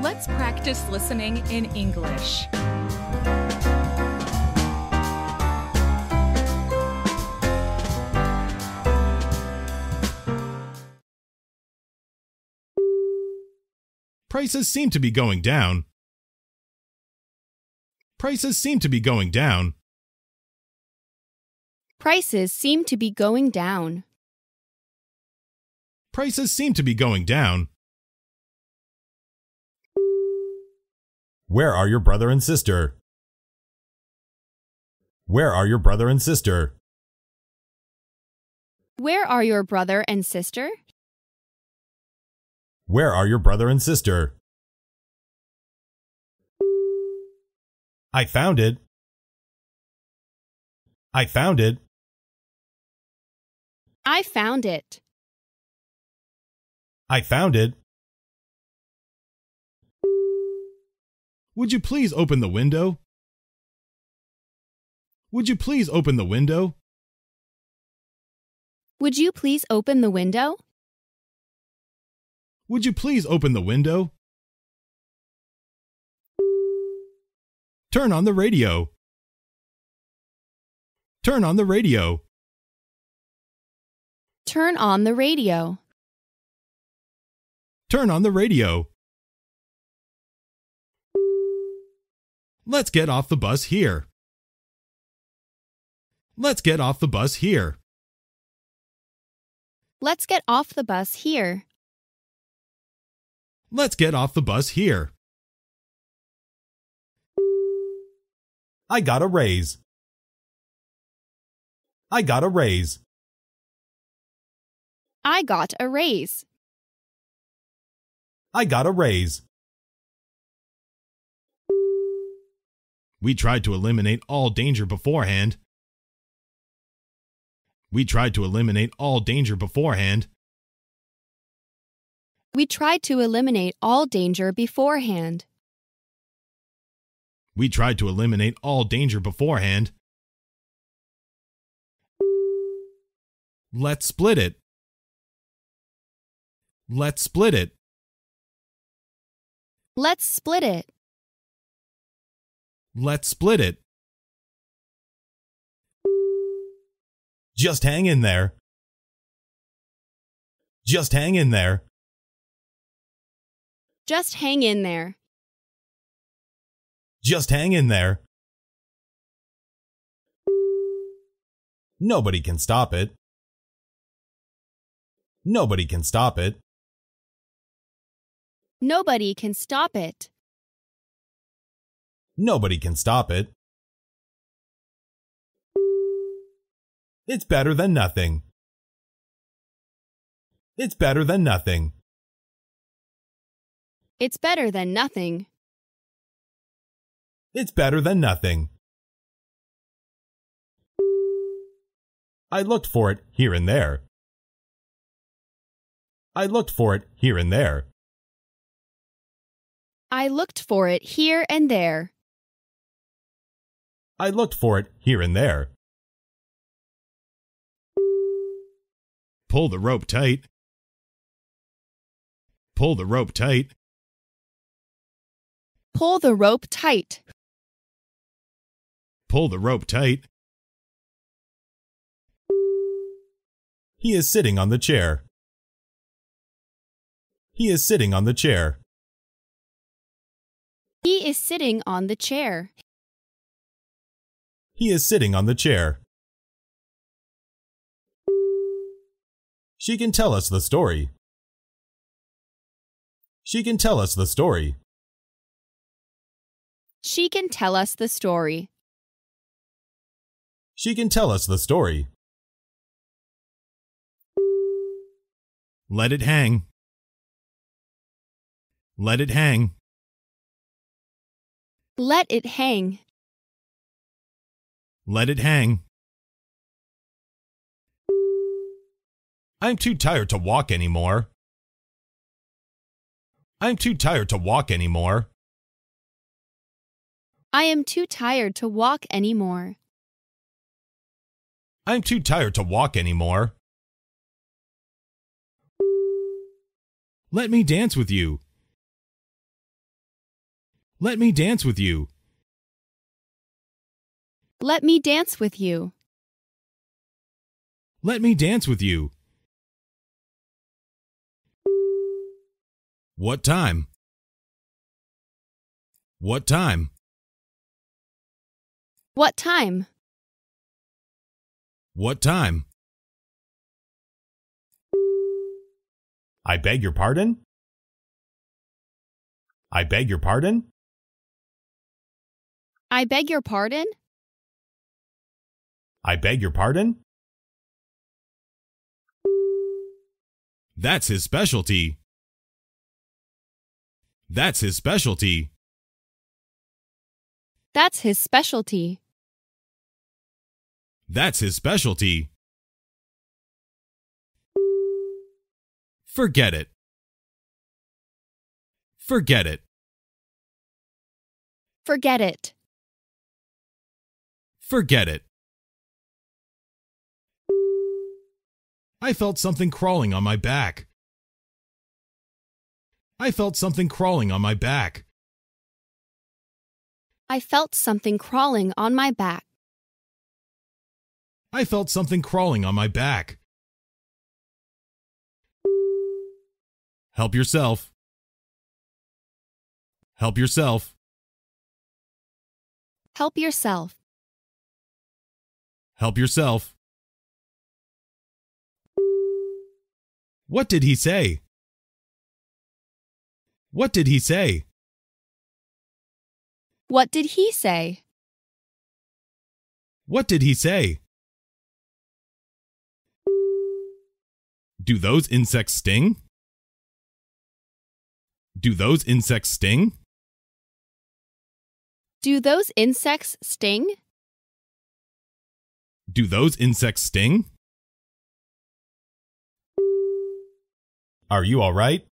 Let's practice listening in English. Prices seem to be going down. Prices seem to be going down. Prices seem to be going down. Prices seem to be going down. Where are your brother and sister? Where are your brother and sister? Where are your brother and sister? Where are your brother and sister? I found it. I found it. I found it. I found it. Would you please open the window? Would you please open the window? Would you please open the window? Would you please open the window? Turn on the radio. Turn on the radio. Turn on the radio. Turn on the radio. Let's get off the bus here. Let's get off the bus here. Let's get off the bus here. Let's get off the bus here. I got a raise. I got a raise. I got a raise. I got a raise. We tried to eliminate all danger beforehand. We tried to eliminate all danger beforehand. We tried to eliminate all danger beforehand. We tried to eliminate all danger beforehand. Let's split it. Let's split it. Let's split it. Let's split it. Just hang in there. Just hang in there. Just hang in there. Just hang in there. Nobody can stop it. Nobody can stop it. Nobody can stop it. Nobody can stop it. It's better than nothing. It's better than nothing. It's better than nothing. It's better than nothing. I looked for it here and there. I looked for it here and there. I looked for it here and there. I looked for it here and there. Pull the rope tight. Pull the rope tight. Pull the rope tight. Pull the rope tight. He is sitting on the chair. He is sitting on the chair. He is sitting on the chair. He is sitting on the chair. She can tell us the story. She can tell us the story. She can tell us the story. She can tell us the story. Let it hang. Let it hang. Let it hang. Let it hang. I'm too tired to walk anymore. I'm too tired to walk anymore. I am too tired to walk anymore. I'm too tired to walk anymore. Let me dance with you. Let me dance with you. Let me dance with you. Let me dance with you. What time? What time? What time? What time? I beg your pardon? I beg your pardon? I beg your pardon? I beg your pardon? That's his specialty. That's his specialty. That's his specialty. That's his specialty. Forget it. Forget it. Forget it. Forget it. I felt something crawling on my back. I felt something crawling on my back. I felt something crawling on my back. I felt something crawling on my back. Help yourself. Help yourself. Help yourself. Help yourself. What did he say? What did he say? What did he say? What did he say? Do those insects sting? Do those insects sting? Do those insects sting? Do those insects sting? Are you all right?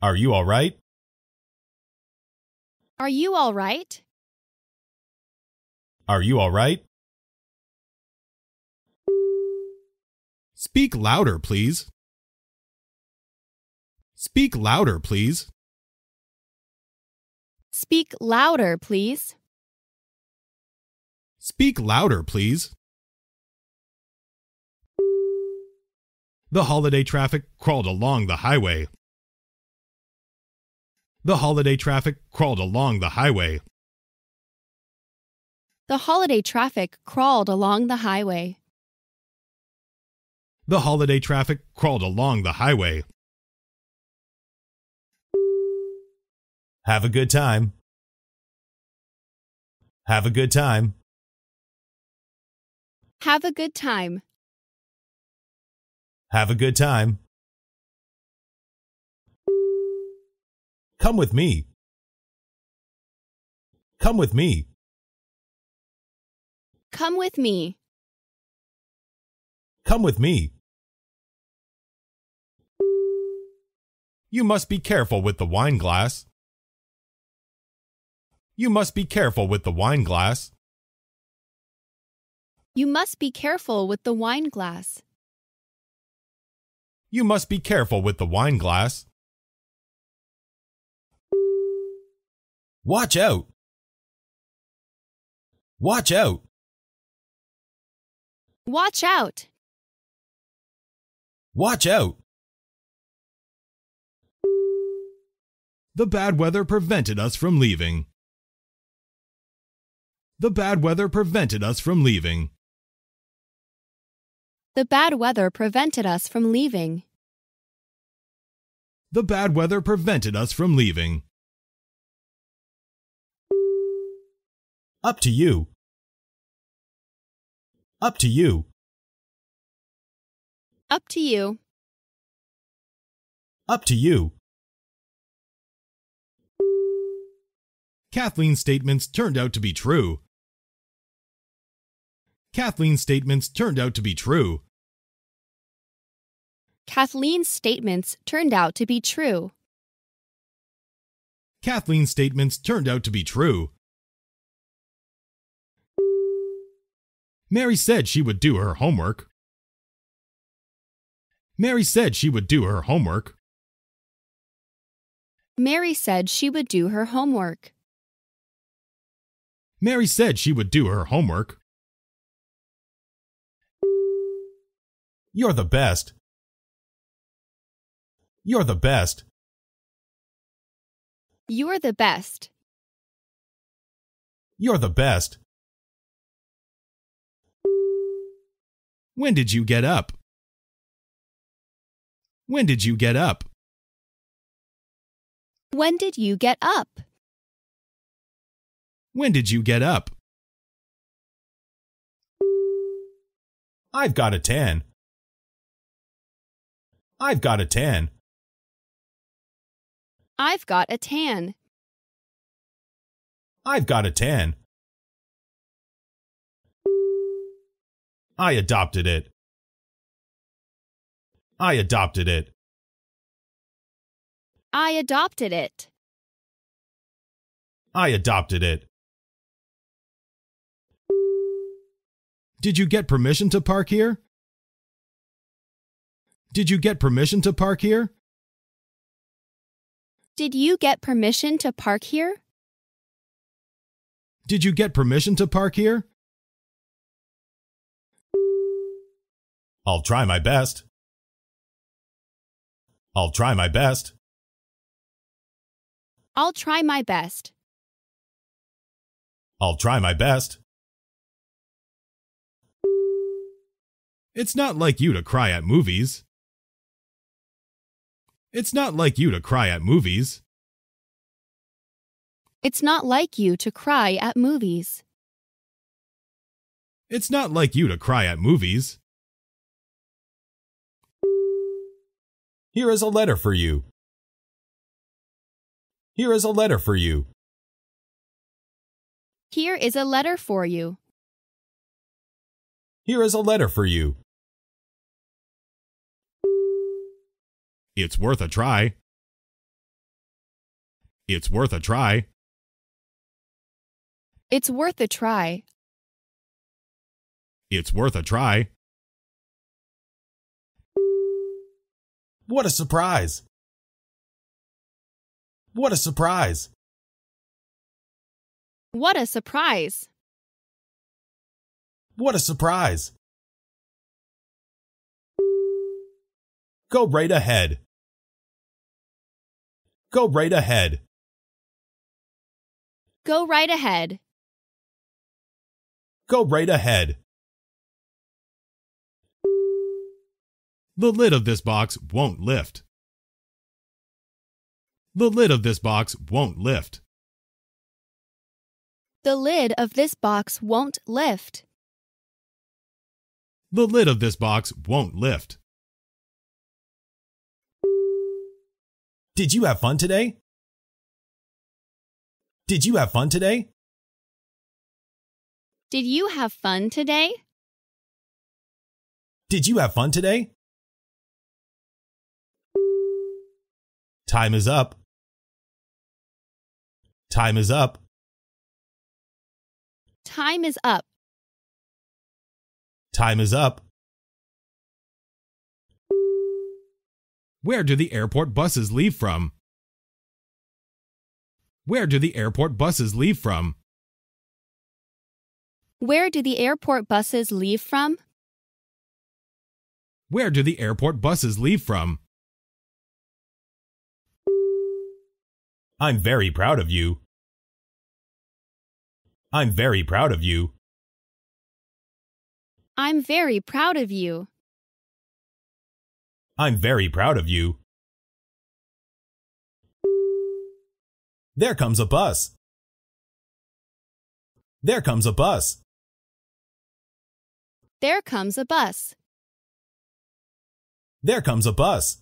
Are you all right? Are you all right? Are you all right? Speak louder, please. Speak louder, please. Speak louder, please. Speak louder, please. The holiday traffic crawled along the highway. The holiday traffic crawled along the highway. The holiday traffic crawled along the highway. The holiday traffic crawled along the highway. Have a good time. Have a good time. Have a good time. Have a good time. Come with me. Come with me. Come with me. Come with me. You must be careful with the wine glass. You must be careful with the wine glass. You must be careful with the wine glass. You must be careful with the wine glass. Watch out! Watch out! Watch out! Watch out! The bad weather prevented us from leaving. The bad weather prevented us from leaving. The bad weather prevented us from leaving. The bad weather prevented us from leaving. Up to you. Up to you. Up to you. Up to you. Kathleen's statements turned out to be true. Kathleen's statements turned out to be true. Kathleen's statements turned out to be true. Kathleen's statements turned out to be true. Mary said she would do her homework. Mary said she would do her homework. Mary said she would do her homework. Mary said she would do her homework. You're the best. You're the best. You're the best. You're the best. When did you get up? When did you get up? When did you get up? When did you get up? I've got a tan. I've got a tan. I've got a tan. I've got a tan. I adopted it. I adopted it. I adopted it. I adopted it. Did you get permission to park here? Did you get permission to park here? Did you get permission to park here? Did you get permission to park here? I'll try my best. I'll try my best. I'll try my best. I'll try my best. It's not like you to cry at movies. It's not like you to cry at movies. It's not like you to cry at movies. It's not like you to cry at movies. Here is a letter for you. Here is a letter for you. Here is a letter for you. Here is a letter for you. It's worth a try. It's worth a try. It's worth a try. It's worth a try. What a surprise! What a surprise! What a surprise! What a surprise! Go right ahead. Go right ahead. Go right ahead. Go right ahead. The lid of this box won't lift. The lid of this box won't lift. The lid of this box won't lift. The lid of this box won't lift. Did you have fun today? Did you have fun today? Did you have fun today? Did you have fun today? Time is up. Time is up. Time is up. Time is up. Where do the airport buses leave from? Where do the airport buses leave from? Where do the airport buses leave from? Where do the airport buses leave from? I'm very proud of you. I'm very proud of you. I'm very proud of you. I'm very proud of you. There comes a bus. There comes a bus. There comes a bus. There comes a bus.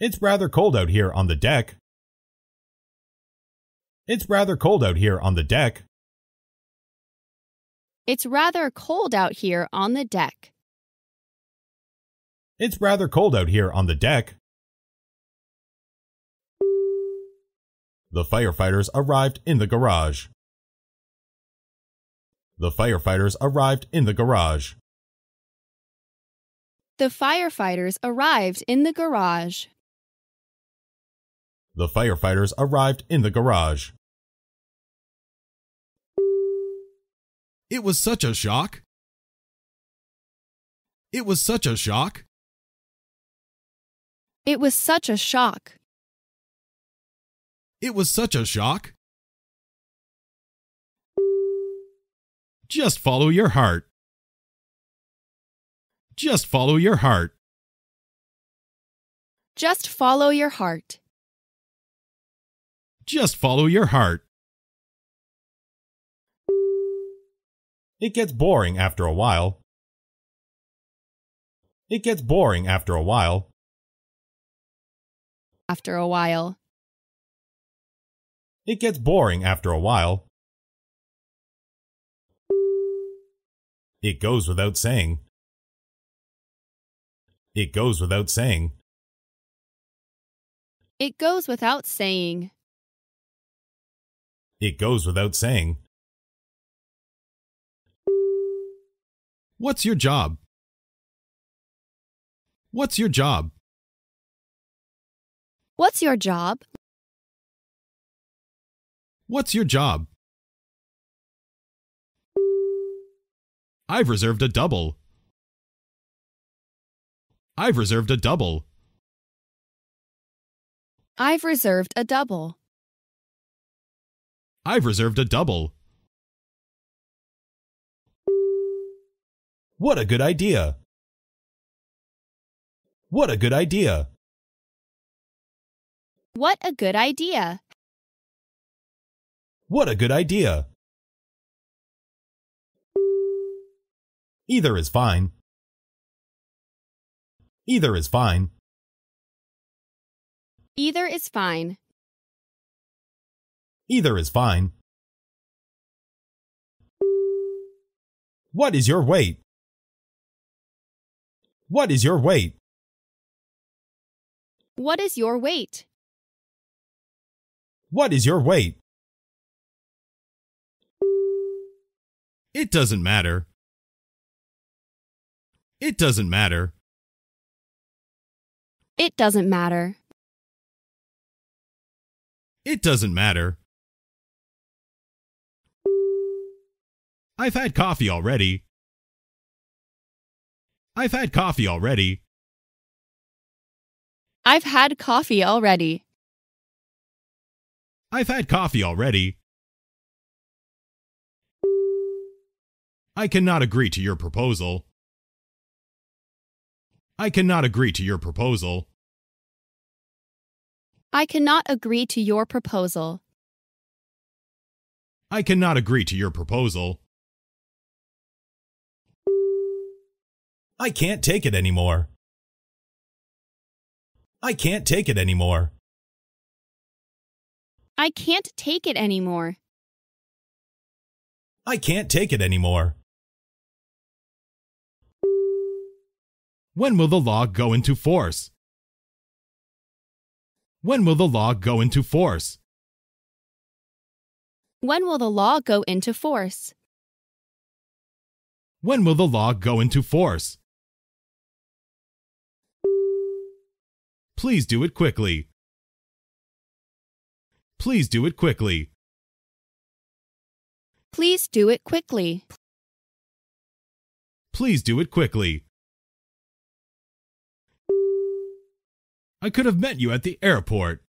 It's rather cold out here on the deck. It's rather cold out here on the deck. It's rather cold out here on the deck. It's rather cold out here on the deck. The firefighters arrived in the garage. The firefighters arrived in the garage. The firefighters arrived in the garage. The firefighters arrived in the garage. It was such a shock. It was such a shock. It was such a shock. It was such a shock. Just follow your heart. Just follow your heart. Just follow your heart. Just follow your heart. It gets boring after a while. It gets boring after a while. After a while. It gets boring after a while. It goes without saying. It goes without saying. It goes without saying. It goes without saying. What's your job? What's your job? What's your job? What's your job? I've reserved a double. I've reserved a double. I've reserved a double. I've reserved a double. What a good idea! What a good idea! What a good idea. What a good idea! Either is fine. Either is fine. Either is fine. Either is fine. What is your weight? What is your weight? What is your weight? What is your weight? It doesn't matter. It doesn't matter. It doesn't matter. It doesn't matter. I've had coffee already. I've had coffee already. I've had coffee already. I've had coffee already. I cannot agree to your proposal. I cannot agree to your proposal. I cannot agree to your proposal. I cannot agree to your proposal. I can't take it anymore. I can't take it anymore. I can't take it anymore. I can't take it anymore. When will the law go into force? When will the law go into force? When will the law go into force? When will the law go into force? Please do it quickly. Please do it quickly. Please do it quickly. Please do it quickly. I could have met you at the airport.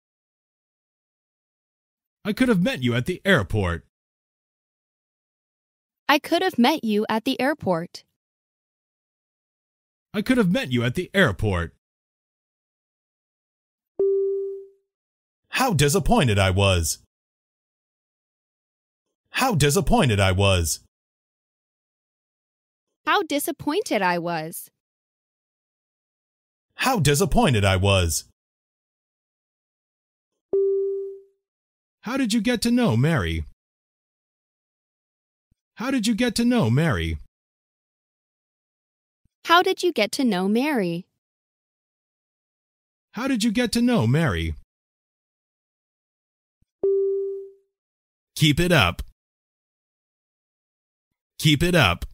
I could have met you at the airport. I could have met you at the airport. I could have met you at the airport. How disappointed I was. How disappointed I was. How disappointed I was. How disappointed I was. How did you get to know Mary? How did you get to know Mary? How did you get to know Mary? How did you get to know Mary? Keep it up. Keep it up.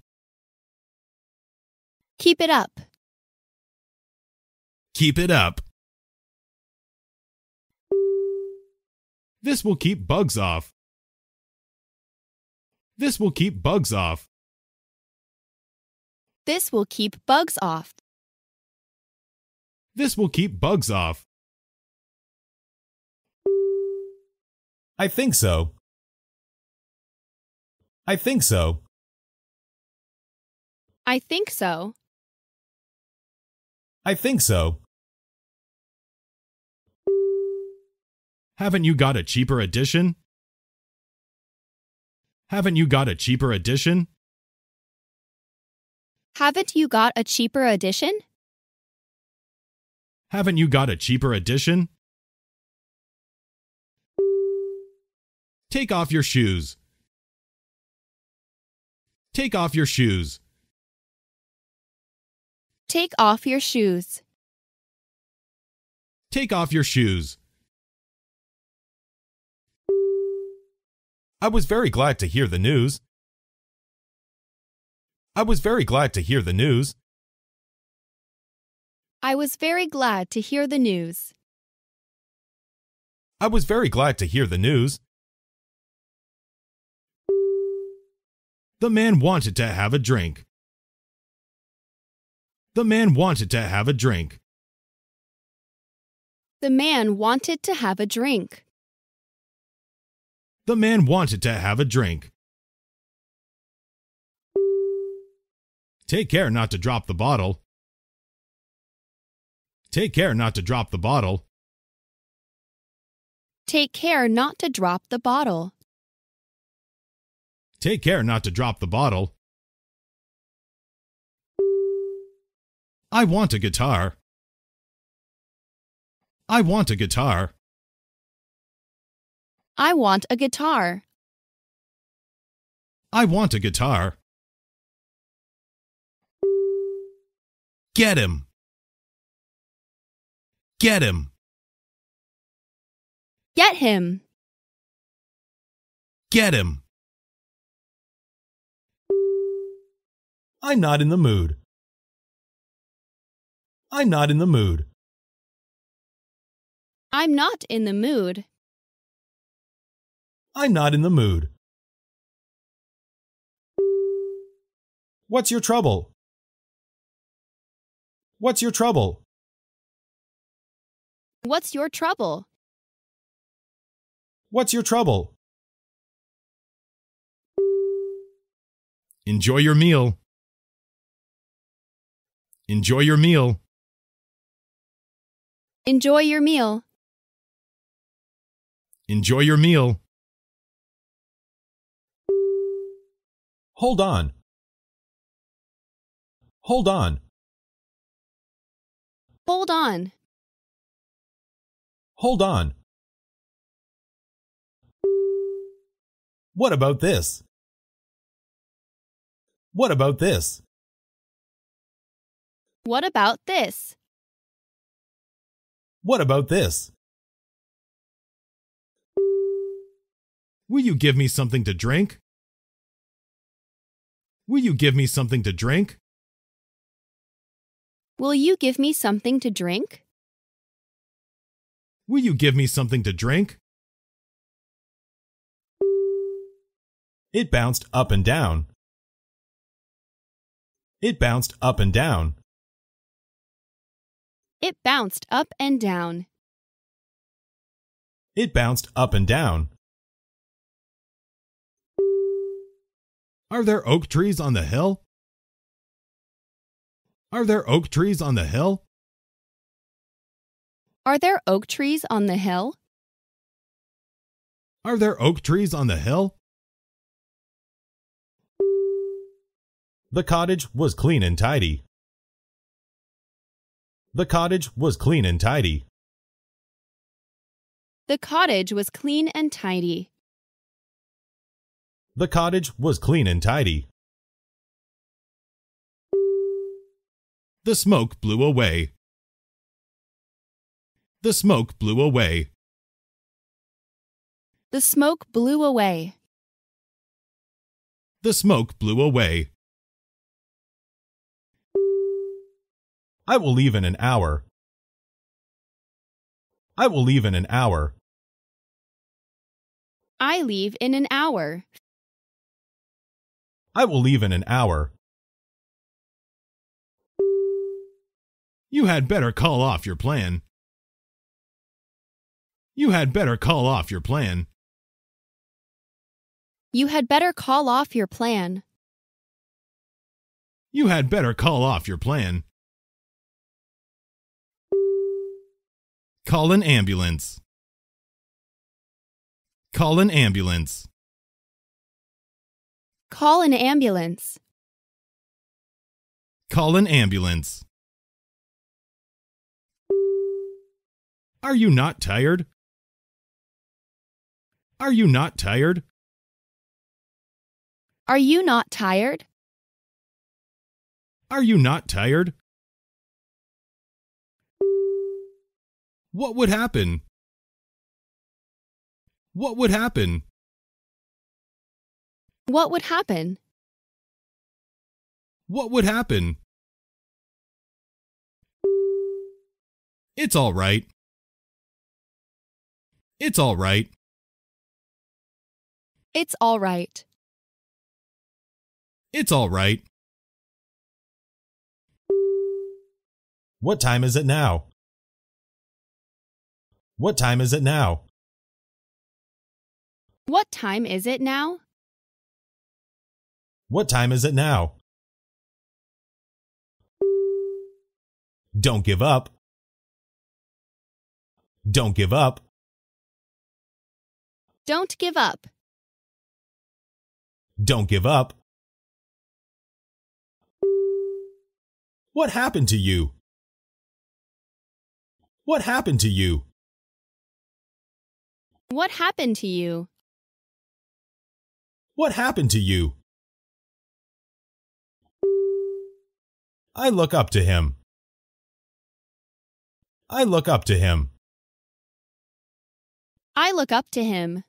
Keep it up. Keep it up. This will keep bugs off. This will keep bugs off. This will keep bugs off. This will keep bugs off. I think so. I think so. I think so. I think so. Haven't you got a cheaper edition? Haven't you got a cheaper edition? Haven't you got a cheaper edition? Haven't you got a cheaper edition? Take off your shoes. Take off your shoes. Take off your shoes. Take off your shoes. I was very glad to hear the news. I was very glad to hear the news. I was very glad to hear the news. I was very glad to hear the news. The man wanted to have a drink. The man wanted to have a drink. The man wanted to have a drink. The man wanted to have a drink. Take care not to drop the bottle. Take care not to drop the bottle. Take care not to drop the bottle. Take care not to drop the bottle. I want a guitar. I want a guitar. I want a guitar. I want a guitar. Get him. Get him. Get him. Get him. I'm not in the mood. I'm not in the mood. I'm not in the mood. I'm not in the mood. What's your trouble? What's your trouble? What's your trouble? What's your trouble? Enjoy your meal. Enjoy your meal. Enjoy your meal. Enjoy your meal. Hold on. Hold on. Hold on. Hold on. What about this? What about this? What about this? What about this? Will you give me something to drink? Will you give me something to drink? Will you give me something to drink? Will you give me something to drink? It bounced up and down. It bounced up and down. It bounced up and down. It bounced up and down. Are there oak trees on the hill? Are there oak trees on the hill? Are there oak trees on the hill? Are there oak trees on the hill? The cottage was clean and tidy. The cottage was clean and tidy. The cottage was clean and tidy. The cottage was clean and tidy. The smoke blew away. The smoke blew away. The smoke blew away. The smoke blew away. I will leave in an hour. I will leave in an hour. I leave in an hour. I will leave in an hour. You had better call off your plan. You had better call off your plan. You had better call off your plan. You had better call off your plan. Call an ambulance. Call an ambulance. Call an ambulance. Call an ambulance. Are you not tired? Are you not tired? Are you not tired? Are you not tired? What would happen? What would happen? What would happen? What would happen? It's all right. It's all right. It's all right. It's all right. What time is it now? What time is it now? What time is it now? What time is it now? Don't give up. Don't give up. Don't give up. Don't give up. What happened to you? What happened to you? What happened to you? What happened to you? I look up to him. I look up to him. I look up to him.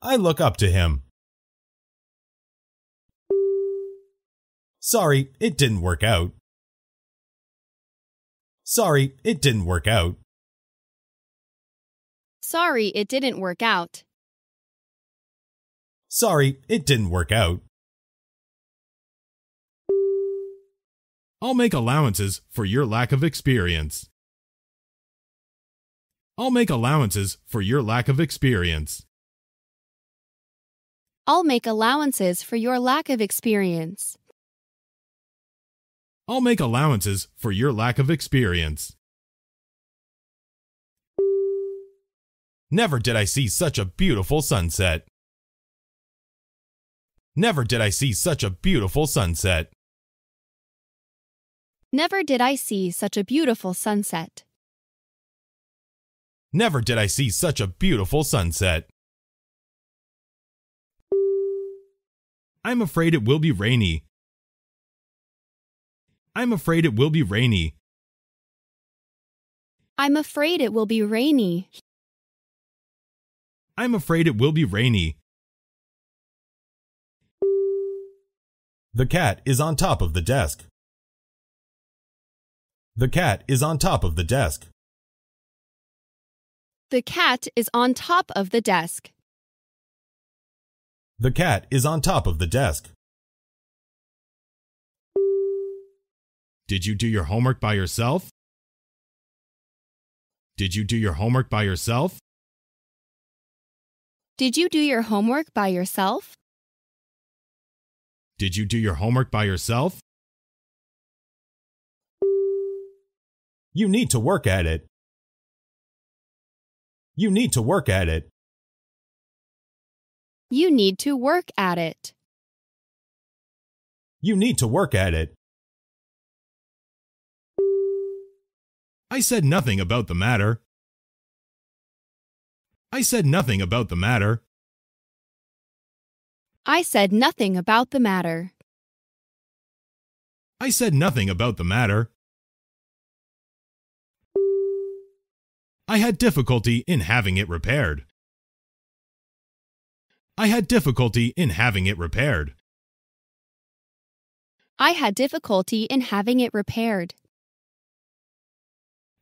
I look up to him. Sorry, it didn't work out. Sorry, it didn't work out. Sorry, it didn't work out. Sorry, it didn't work out. I'll make allowances for your lack of experience. I'll make allowances for your lack of experience. I'll make allowances for your lack of experience. I'll make allowances for your lack of experience. Never did I see such a beautiful sunset. Never did I see such a beautiful sunset. Never did I see such a beautiful sunset. Never did I see such a beautiful sunset. I'm afraid it will be rainy. I'm afraid it will be rainy. I'm afraid it will be rainy. I'm afraid it will be rainy. The cat is on top of the desk. The cat is on top of the desk. The cat is on top of the desk. The cat is on top of the desk. Did you do your homework by yourself? Did you do your homework by yourself? Did you do your homework by yourself? Did you do your homework by yourself? You need to work at it. You need to work at it. You need to work at it. You need to work at it. I said nothing about the matter. I said nothing about the matter. I said nothing about the matter. I said nothing about the matter. I had difficulty in having it repaired. I had difficulty in having it repaired. I had difficulty in having it repaired.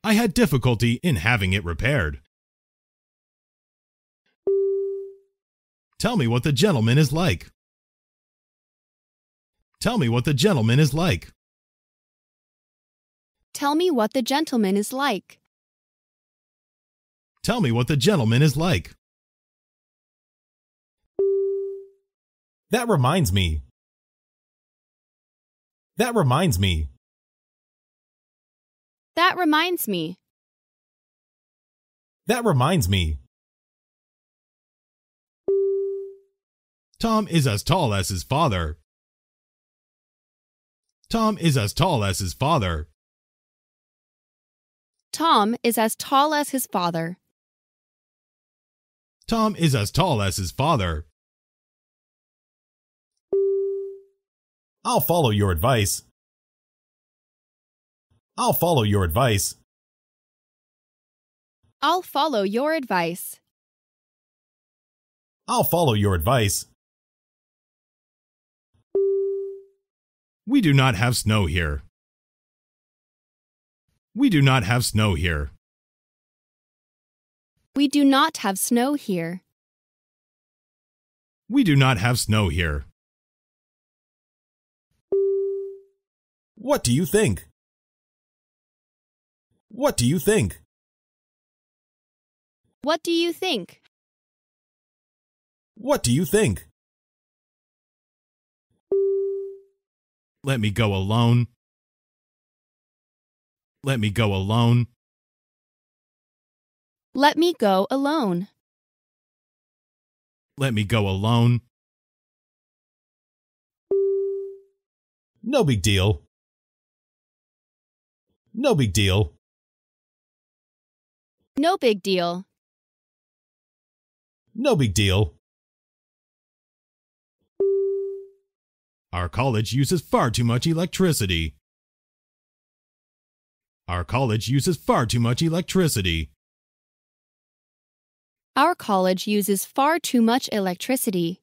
I had difficulty in having it repaired. Tell me what the gentleman is like. Tell me what the gentleman is like. Tell me what the gentleman is like. Tell me what the gentleman is like. That reminds me. That reminds me. That reminds me. That reminds me. Tom is as tall as his father. Tom is as tall as his father. Tom is as tall as his father. Tom is as tall as his father. I'll follow your advice. I'll follow your advice. I'll follow your advice. I'll follow your advice. We do not have snow here. We do not have snow here. We do not have snow here. We do not have snow here. What do you think? What do you think? What do you think? What do you think? Let me go alone. Let me go alone. Let me go alone. Let me go alone. No big deal. No big deal. No big deal. No big deal. Our college uses far too much electricity. Our college uses far too much electricity. Our college uses far too much electricity.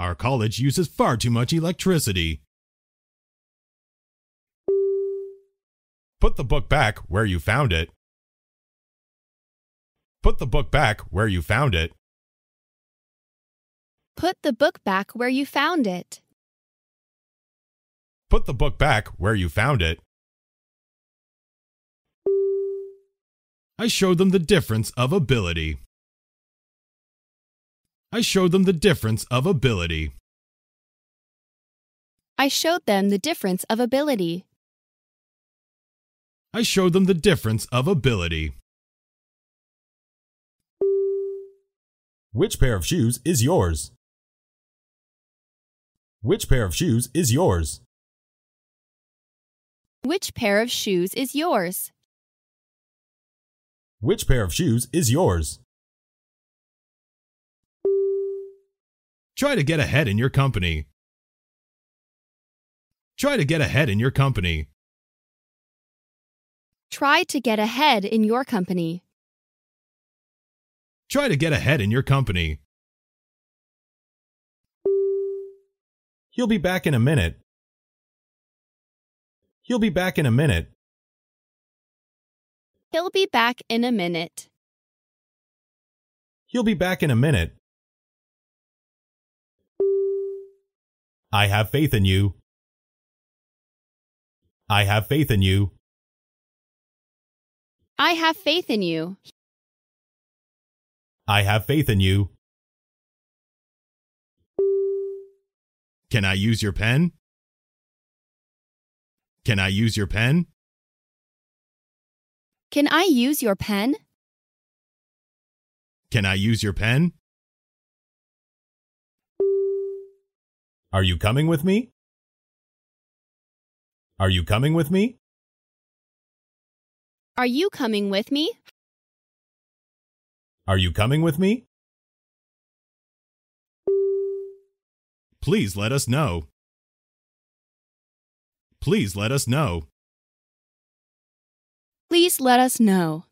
Our college uses far too much electricity. Put the book back where you found it. Put the book back where you found it. Put the book back where you found it. Put the book back where you found it. I showed them the difference of ability. I showed them the difference of ability. I showed them the difference of ability. I showed them the difference of ability. Which pair of shoes is yours? Which pair of shoes is yours? Which pair of shoes is yours? Which pair of shoes is yours? Try to get ahead in your company. Try to get ahead in your company. Try to get ahead in your company. Try to get ahead in your company. He'll be back in a minute. He'll be back in a minute. He'll be back in a minute. He'll be back in a minute. I have faith in you. I have faith in you. I have faith in you. I have faith in you. Can I use your pen? Can I use your pen? Can I use your pen? Can I use your pen? Are you coming with me? Are you coming with me? Are you coming with me? Are you coming with me? Please let us know. Please let us know. Please let us know.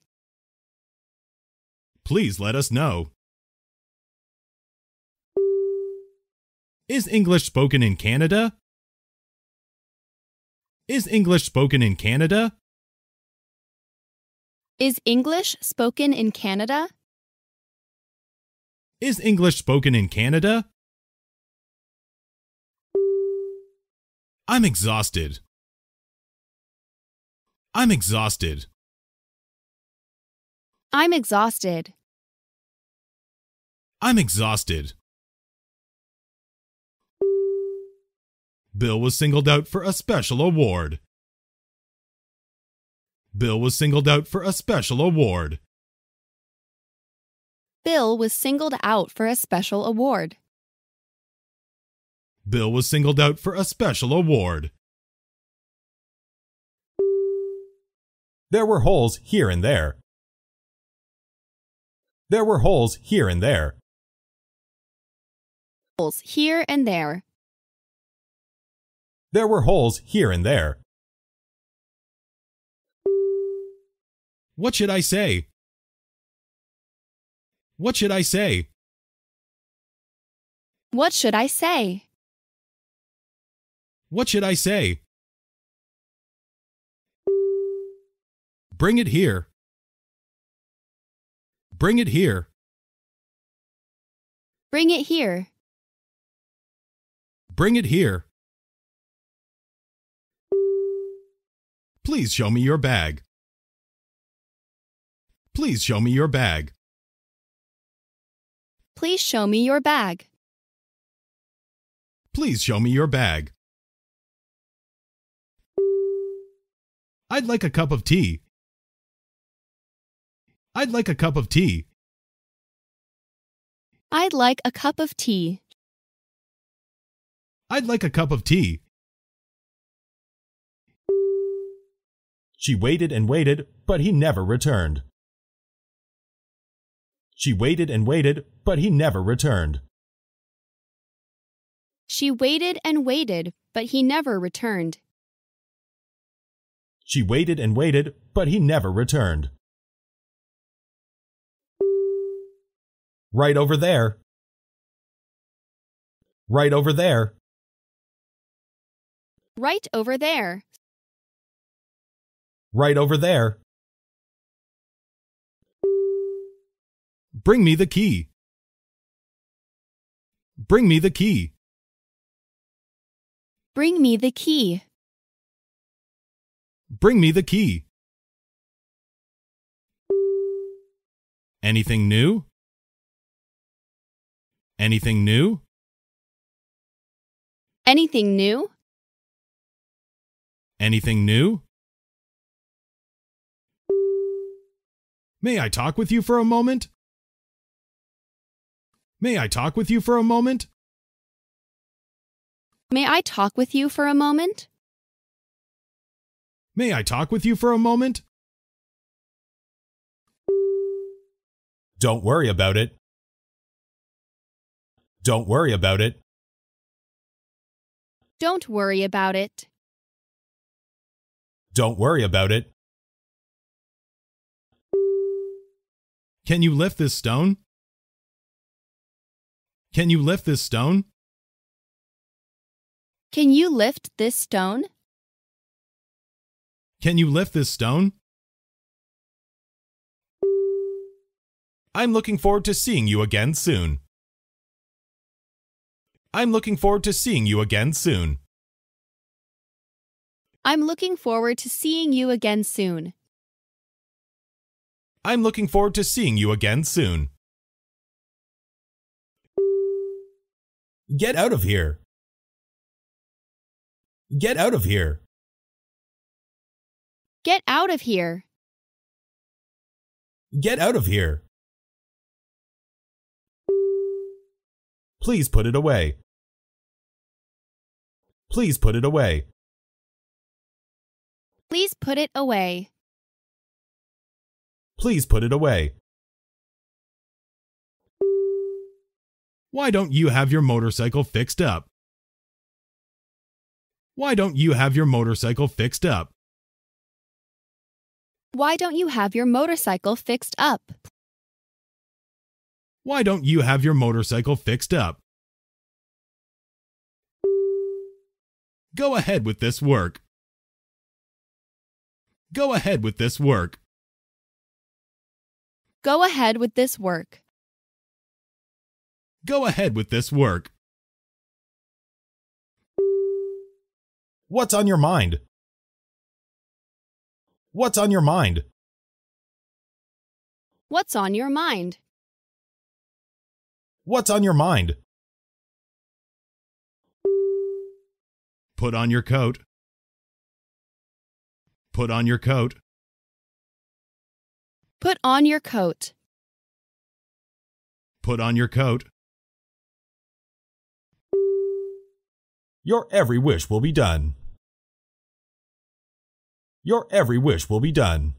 Please let us know. Is English spoken in Canada? Is English spoken in Canada? Is English spoken in Canada? Is English spoken in Canada? I'm exhausted. I'm exhausted. I'm exhausted. I'm exhausted. Bill was singled out for a special award. Bill was singled out for a special award. Bill was singled out for a special award. Bill was singled out for a special award. There were holes here and there. There were holes here and there. Holes here and there. There were holes here and there. What should I say? What should I say? What should I say? What should I say? Bring it here. Bring it here. Bring it here. Bring it here. Please show me your bag. Please show me your bag. Please show me your bag. Please show me your bag. I'd like a cup of tea. I'd like a cup of tea. I'd like a cup of tea. I'd like a cup of tea. She waited and waited, but he never returned. She waited and waited, but he never returned. She waited and waited, but he never returned. She waited and waited, but he never returned. Right over there. Right over there. Right over there. Right over there. Bring me the key. Bring me the key. Bring me the key. Bring me the key. Anything new? Anything new? Anything new? Anything new? May I talk with you for a moment? May I talk with you for a moment? May I talk with you for a moment? May I talk with you for a moment? Don't worry about it. Don't worry about it. Don't worry about it. Don't worry about it. Can you lift this stone? Can you lift this stone? Can you lift this stone? Can you lift this stone? I'm looking forward to seeing you again soon. I'm looking forward to seeing you again soon. I'm looking forward to seeing you again soon. I'm looking forward to seeing you again soon. Get out of here. Get out of here. Get out of here. Get out of here. Please put it away. Please put it away. Please put it away. Please put it away. Why don't you have your motorcycle fixed up? Why don't you have your motorcycle fixed up? Why don't you have your motorcycle fixed up? Why don't you have your motorcycle fixed up? Go ahead with this work. Go ahead with this work. Go ahead with this work. Go ahead with this work. What's on your mind? What's on your mind? What's on your mind? What's on your mind? Put on your coat. Put on your coat. Put on your coat. Put on your coat. Your every wish will be done. Your every wish will be done.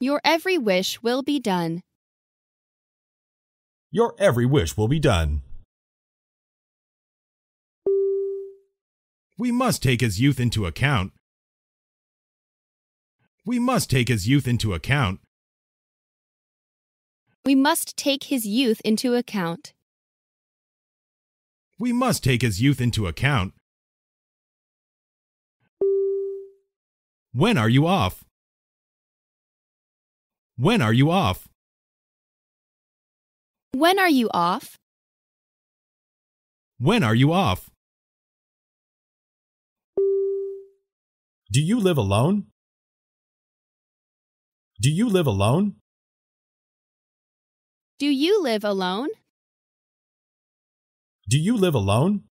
Your every wish will be done. Your every wish will be done. We must take his youth into account. We must take his youth into account. We must take his youth into account. We must take his youth into account. When are you off? When are you off? When are you off? When are you off? Do you live alone? Do you live alone? Do you live alone? Do you live alone?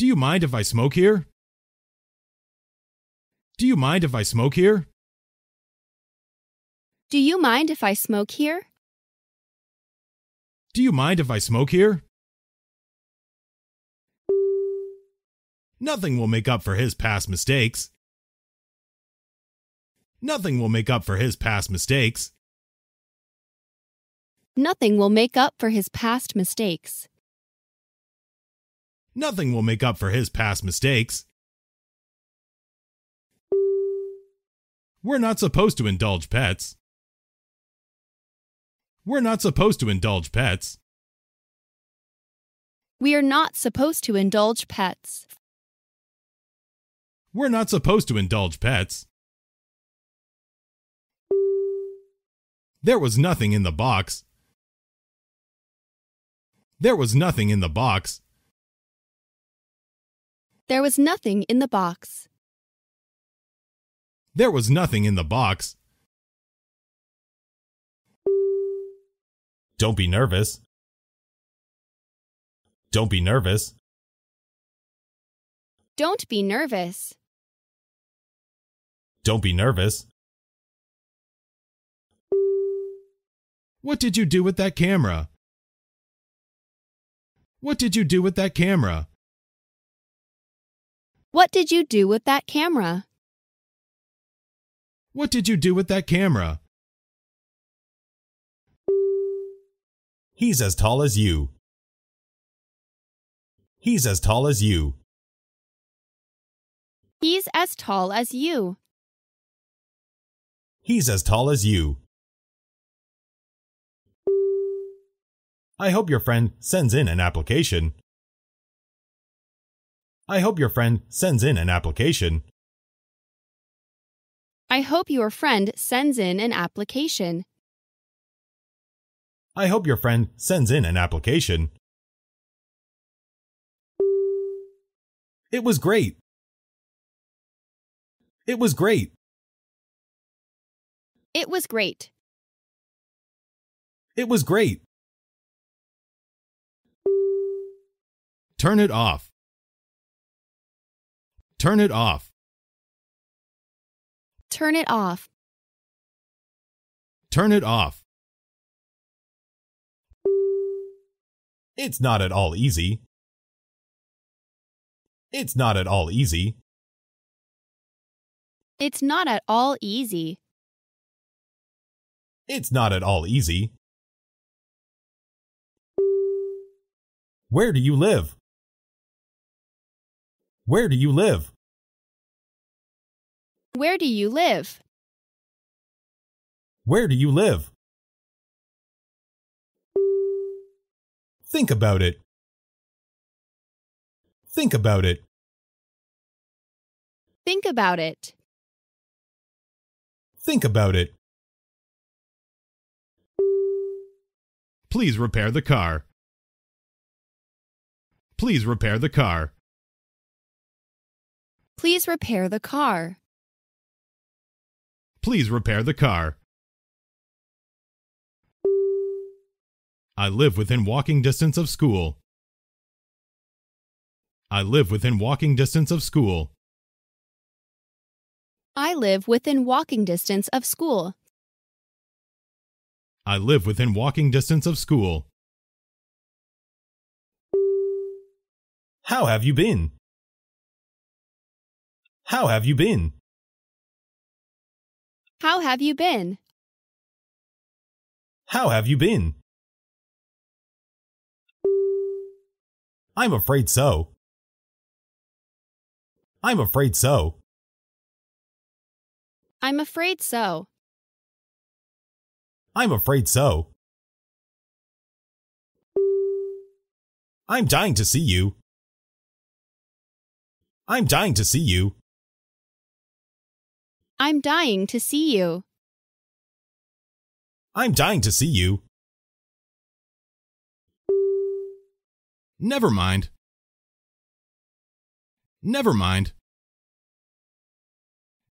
Do you mind if I smoke here? Do you mind if I smoke here? Do you mind if I smoke here? Do you mind if I smoke here? Nothing will make up for his past mistakes. Nothing will make up for his past mistakes. Nothing will make up for his past mistakes. Nothing will make up for his past mistakes. We're not supposed to indulge pets. We're not supposed to indulge pets. We are not supposed to indulge pets. We're not supposed to indulge pets. There was nothing in the box. There was nothing in the box. There was nothing in the box. There was nothing in the box. Don't be nervous. Don't be nervous. Don't be nervous. Don't be nervous. What did you do with that camera? What did you do with that camera? What did you do with that camera? What did you do with that camera? He's as tall as you. He's as tall as you. He's as tall as you. He's as tall as you. I hope your friend sends in an application. I hope your friend sends in an application. I hope your friend sends in an application. I hope your friend sends in an application. It was great. It was great. It was great. It was great. Turn it off. Turn it off. Turn it off. Turn it off. It's not at all easy. It's not at all easy. It's not at all easy. It's not at all easy. Where do you live? Where do you live? Where do you live? Where do you live? Think about it. Think about it. Think about it. Think about it. Please repair the car. Please repair the car. Please repair the car. Please repair the car. I live within walking distance of school. I live within walking distance of school. I live within walking distance of school. I live within walking distance of school. How have you been? How have you been? How have you been? How have you been? I'm afraid so. I'm afraid so. I'm afraid so. I'm afraid so. I'm dying to see you. I'm dying to see you. I'm dying to see you. I'm dying to see you. Never mind. Never mind.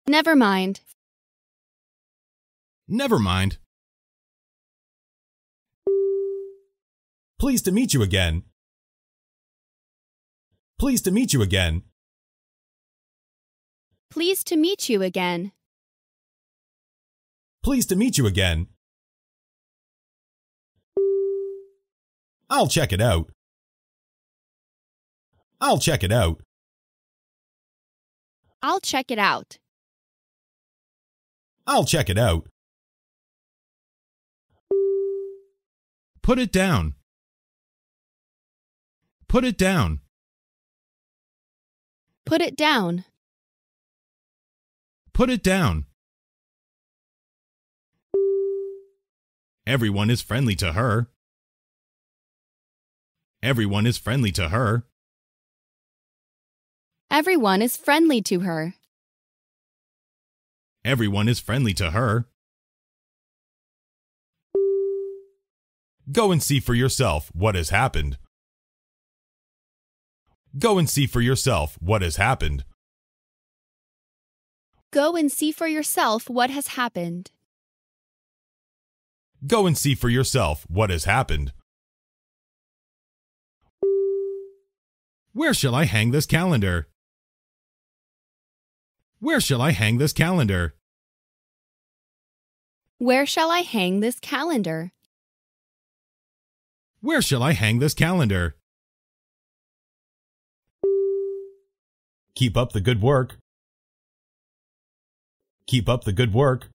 Never mind. Never mind. Pleased to meet you again. Pleased to meet you again. Pleased to meet you again. Pleased to meet you again. I'll check it out. I'll check it out. I'll check it out. I'll check it out. Put it down. Put it down. Put it down. Put it down. Everyone is friendly to her. Everyone is friendly to her. Everyone is friendly to her. Everyone is friendly to her. Go and see for yourself what has happened. Go and see for yourself what has happened. Go and see for yourself what has happened. Go and see for yourself what has happened. Where shall I hang this calendar? Where shall I hang this calendar? Where shall I hang this calendar? Where shall I hang this calendar? Keep up the good work. Keep up the good work.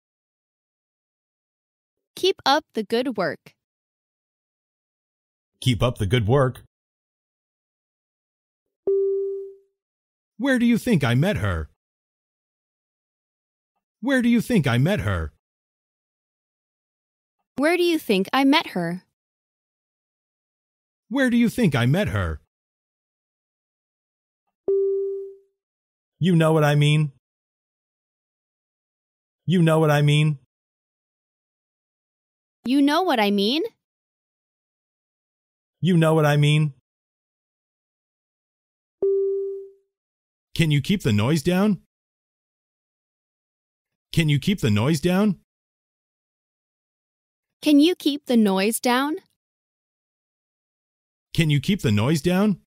Keep up the good work. Keep up the good work. Where do you think I met her? Where do you think I met her? Where do you think I met her? Where do you think I met her? You know what I mean? You know what I mean? You know what I mean? You know what I mean? Can you keep the noise down? Can you keep the noise down? Can you keep the noise down? Can you keep the noise down?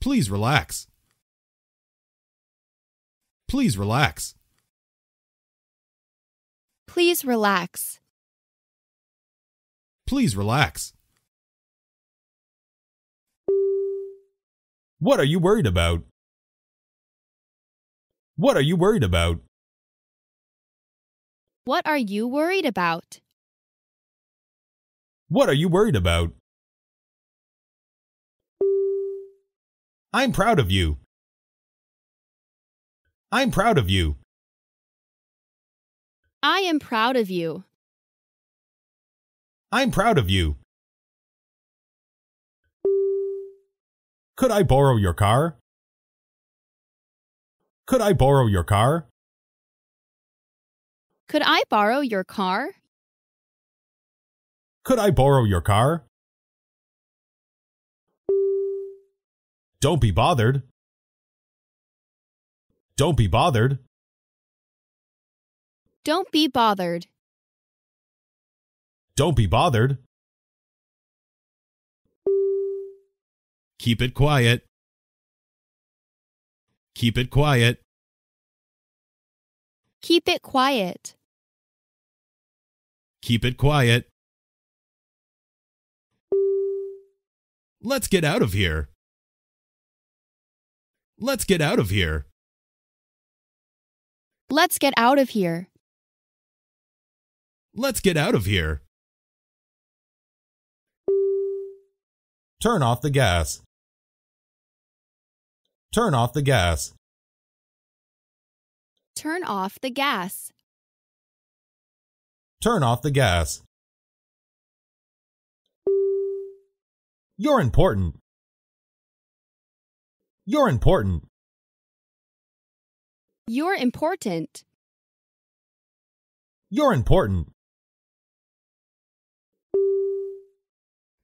Please relax. Please relax. Please relax. Please relax. What are you worried about? What are you worried about? What are you worried about? What are you worried about? I'm proud of you. I'm proud of you. I am proud of you. I'm proud of you. Could I borrow your car? Could I borrow your car? Could I borrow your car? Could I borrow your car? Don't be bothered. Don't be bothered. Don't be bothered. Don't be bothered. Keep it quiet. Keep it quiet. Keep it quiet. Keep it quiet. Let's get out of here. Let's get out of here. Let's get out of here. Let's get out of here. Turn off the gas. Turn off the gas. Turn off the gas. Turn off the gas. You're important. You're important. You're important. You're important.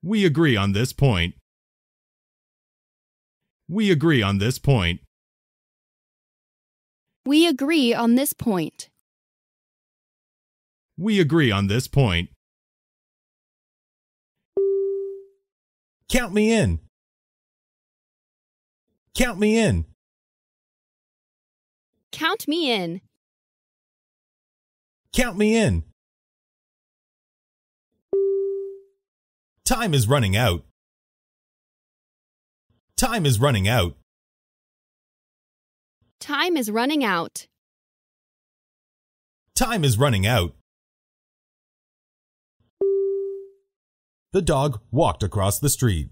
We agree on this point. We agree on this point. We agree on this point. We agree on this point. Count me in. Count me in. Count me in. Count me in. Time is running out. Time is running out. Time is running out. Time is running out. The dog walked across the street.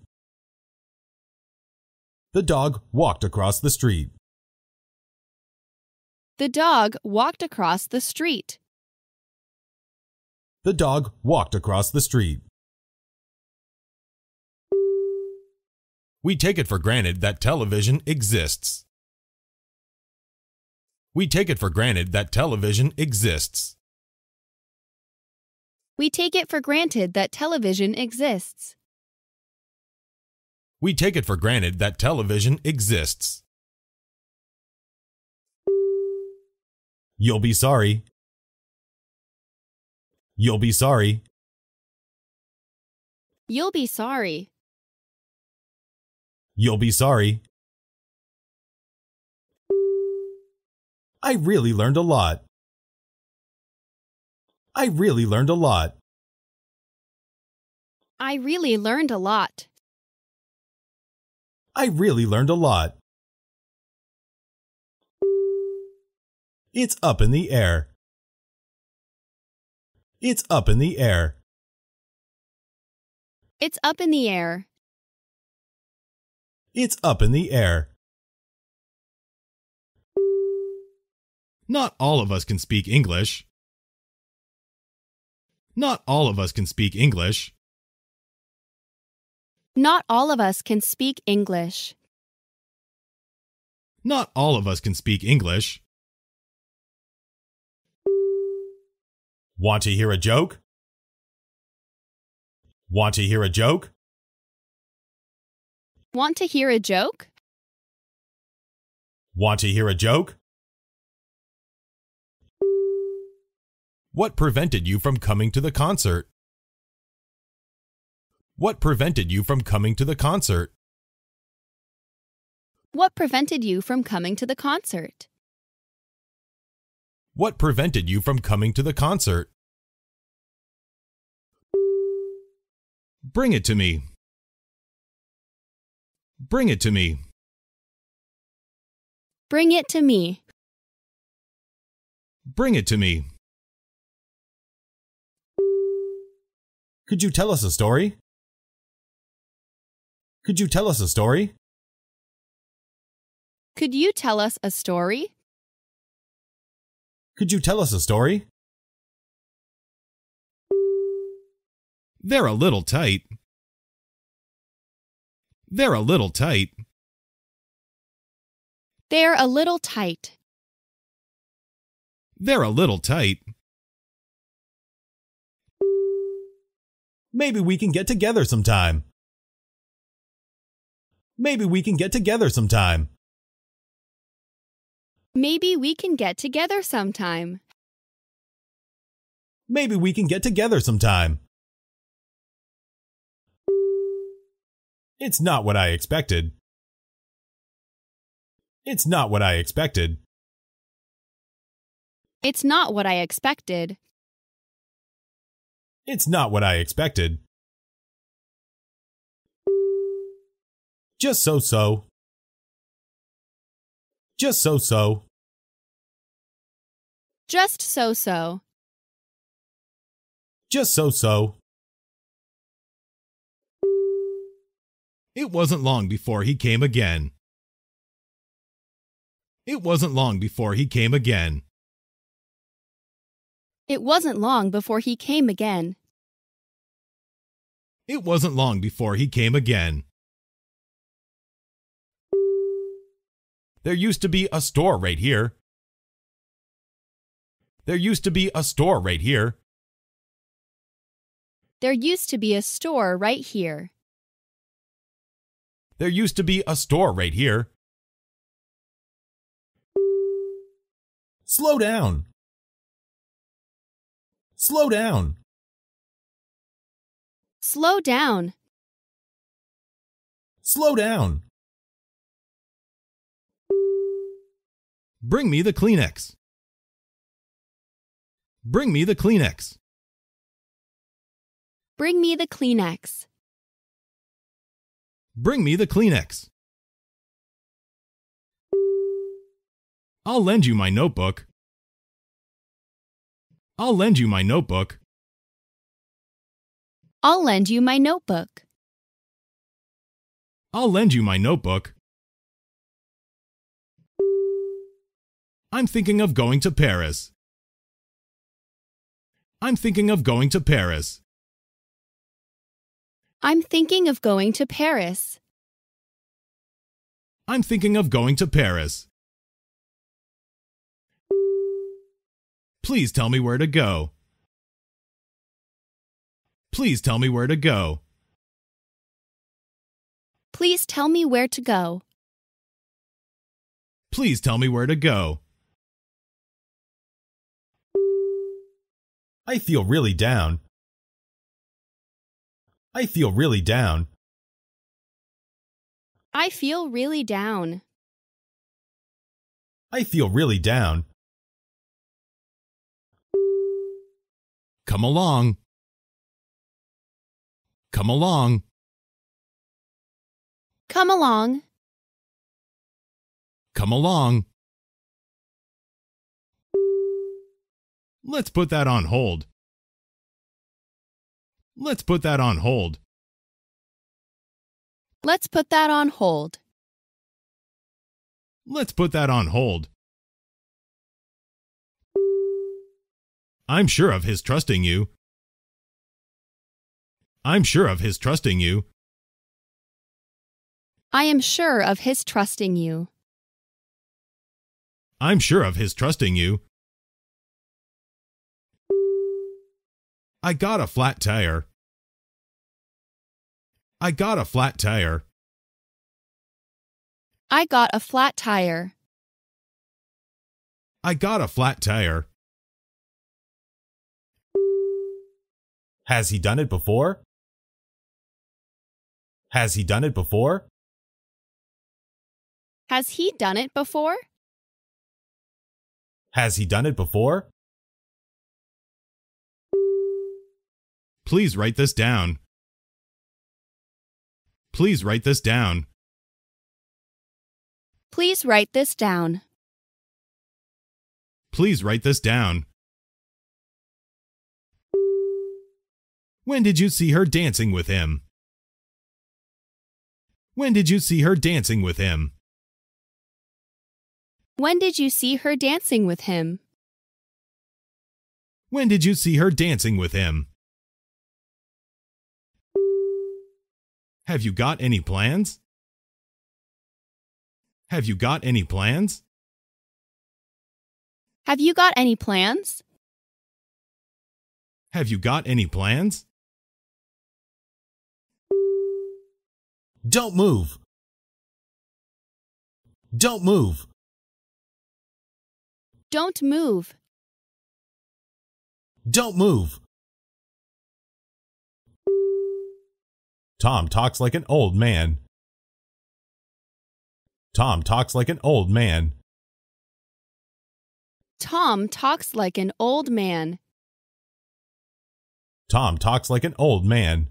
The dog walked across the street. The dog walked across the street. The dog walked across the street. We take it for granted that television exists. We take it for granted that television exists. We take it for granted that television exists. We take it for granted that television exists. You'll be sorry. You'll be sorry. You'll be sorry. You'll be sorry. I really learned a lot. I really learned a lot. I really learned a lot. I really learned a lot. It's up in the air. It's up in the air. It's up in the air. It's up in the air. Not all of us can speak English. Not all of us can speak English. Not all of us can speak English. Not all of us can speak English. Want to hear a joke? Want to hear a joke? Want to hear a joke? Want to hear a joke? What prevented you from coming to the concert? What prevented you from coming to the concert? What prevented you from coming to the concert? What prevented you from coming to the concert? Bring it to me. Bring it to me. Bring it to me. Bring it to me. Could you tell us a story? Could you tell us a story? Could you tell us a story? Could you tell us a story? They're a little tight. They're a little tight. They're a little tight. They're a little tight. Maybe we can get together sometime. Maybe we can get together sometime. Maybe we can get together sometime. Maybe we can get together sometime. It's not what I expected. It's not what I expected. It's not what I expected. It's not what I expected. Just so so. Just so so. Just so so. Just so so. It wasn't long before he came again. It wasn't long before he came again. It wasn't long before he came again. It wasn't long before he came again. There used to be a store right here. There used to be a store right here. There used to be a store right here. There used to be a store right here. Slow down. Slow down. Slow down. Slow down. Bring me the Kleenex. Bring me the Kleenex. Bring me the Kleenex. Bring me the Kleenex. I'll lend you my notebook. I'll lend you my notebook. I'll lend you my notebook. I'll lend you my notebook. I'm thinking of going to Paris. I'm thinking of going to Paris. I'm thinking of going to Paris. I'm thinking of going to Paris. Please tell me where to go. Please tell me where to go. Please tell me where to go. Please tell me where to go. I feel really down. I feel really down. I feel really down. I feel really down. Come along. Come along. Come along. Come along. Let's put that on hold. Let's put that on hold. Let's put that on hold. Let's put that on hold. I'm sure of his trusting you. I'm sure of his trusting you. I am sure of his trusting you. I'm sure of his trusting you. I got a flat tire. I got a flat tire. I got a flat tire. I got a flat tire. Has he done it before? Has he done it before? Has he done it before? Has he done it before? Please write this down. Please write this down. Please write this down. Please write this down. When did you see her dancing with him? When did you see her dancing with him? When did you see her dancing with him? When did you see her dancing with him? Have you got any plans? Have you got any plans? Have you got any plans? Have you got any plans? Don't move. Don't move. Don't move. Don't move. Tom talks like an old man. Tom talks like an old man. Tom talks like an old man. Tom talks like an old man.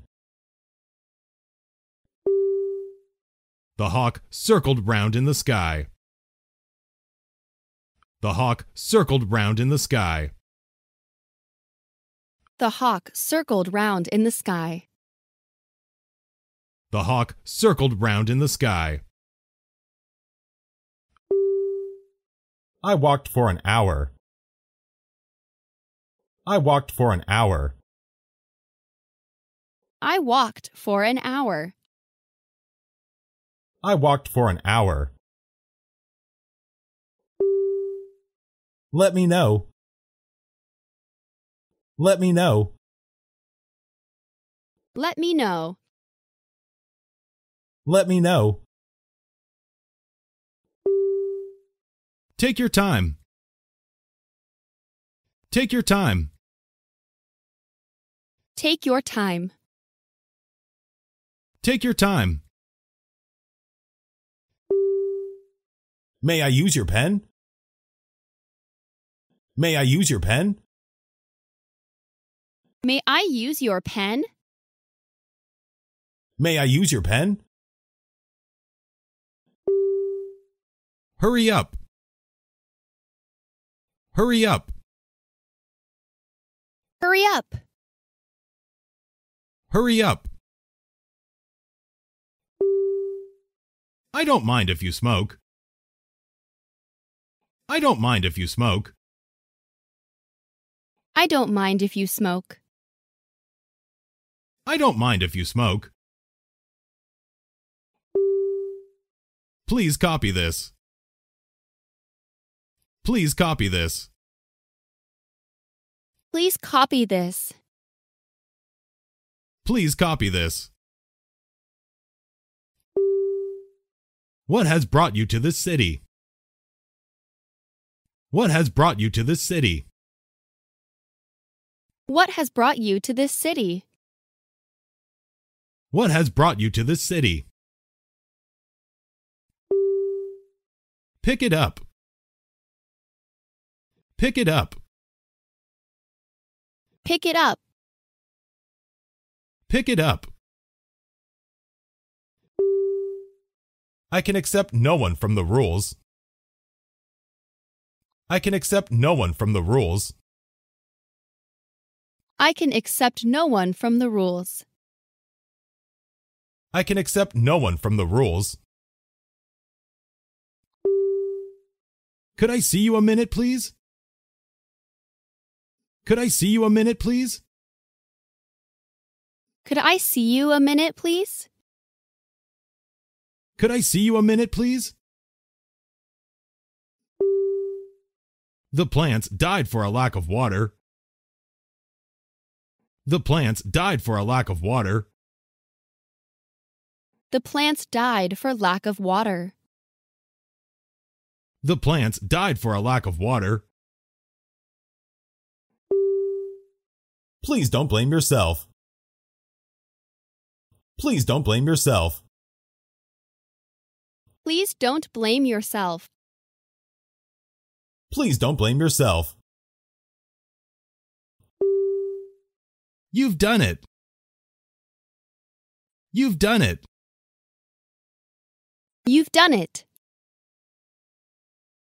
The hawk circled round in the sky. The hawk circled round in the sky. The hawk circled round in the sky. The hawk circled round in the sky. I walked for an hour. I walked for an hour. I walked for an hour. I walked for an hour. Let me know. Let me know. Let me know. Let me know. Take your time. Take your time. Take your time. Take your time. May I use your pen? May I use your pen? May I use your pen? May I use your pen? Hurry up. Hurry up. Hurry up. Hurry up. I don't mind if you smoke. I don't mind if you smoke. I don't mind if you smoke. I don't mind if you smoke. Please copy this. Please copy this. Please copy this. Please copy this. What has brought you to this city? What has brought you to this city? What has brought you to this city? What has brought you to this city? Pick it up. Pick it up. Pick it up. Pick it up. I can accept no one from the rules. I can accept no one from the rules. I can accept no one from the rules. I can accept no one from the rules. Could I see you a minute, please? Could I see you a minute, please? Could I see you a minute, please? Could I see you a minute, please? The plants died for a lack of water. The plants died for a lack of water. The plants died for lack of water. The plants died for a lack of water. Please don't blame yourself. Please don't blame yourself. Please don't blame yourself. Please don't blame yourself. You've done it. You've done it. You've done it.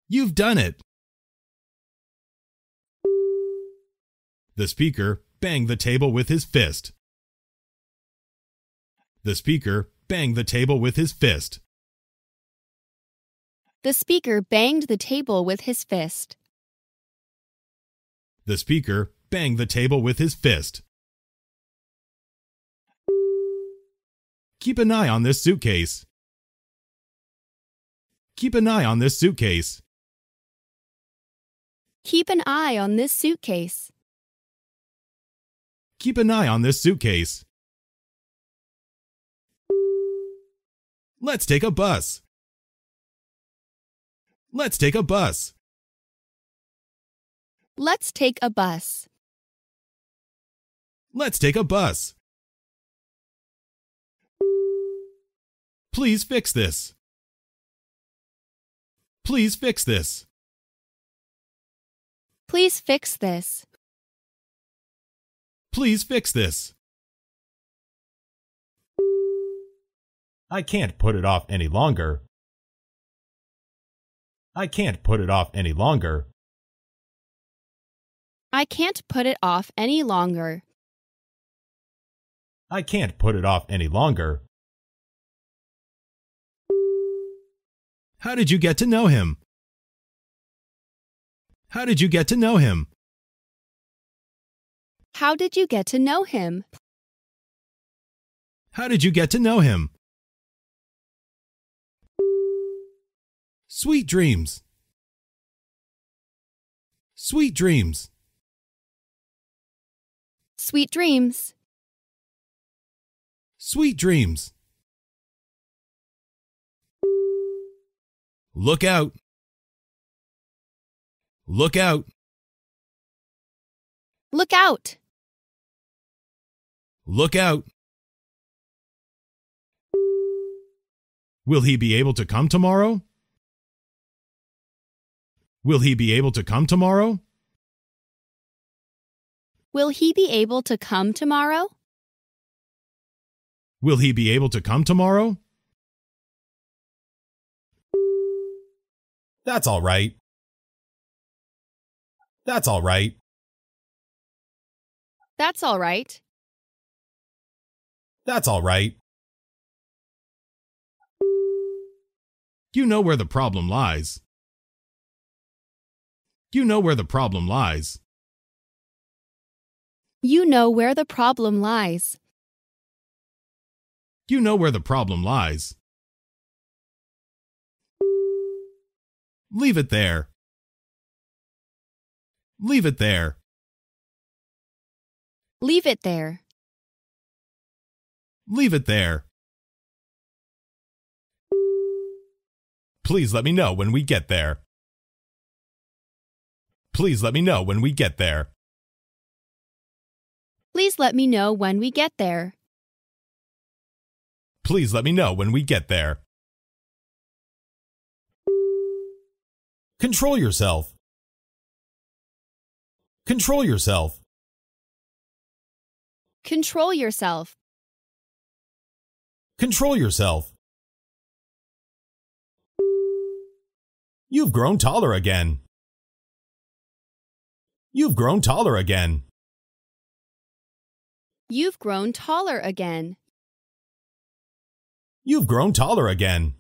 You've done it. The speaker banged the table with his fist. The speaker banged the table with his fist. The speaker banged the table with his fist. The speaker banged the table with his fist. Keep an eye on this suitcase. Keep an eye on this suitcase. Keep an eye on this suitcase. Keep an eye on this suitcase. Let's take a bus. Let's take a bus. Let's take a bus. Let's take a bus. Please fix this. Please fix this. Please fix this. Please fix this. I can't put it off any longer. I can't put it off any longer. I can't put it off any longer. I can't put it off any longer. How did you get to know him? How did you get to know him? How did you get to know him? How did you get to know him? Sweet dreams. Sweet dreams. Sweet dreams. Sweet dreams. Look out. Look out. Look out. Look out. Will he be able to come tomorrow? Will he be able to come tomorrow? Will he be able to come tomorrow? Will he be able to come tomorrow? That's all right. That's all right. That's all right. That's all right. You know where the problem lies. You know where the problem lies. You know where the problem lies. You know where the problem lies. Leave it there. Leave it there. Leave it there. Leave it there. Please let me know when we get there. Please let me know when we get there. Please let me know when we get there. Please let me know when we get there. Control yourself. Control yourself. Control yourself. Control yourself. You've grown taller again. You've grown taller again. You've grown taller again. You've grown taller again.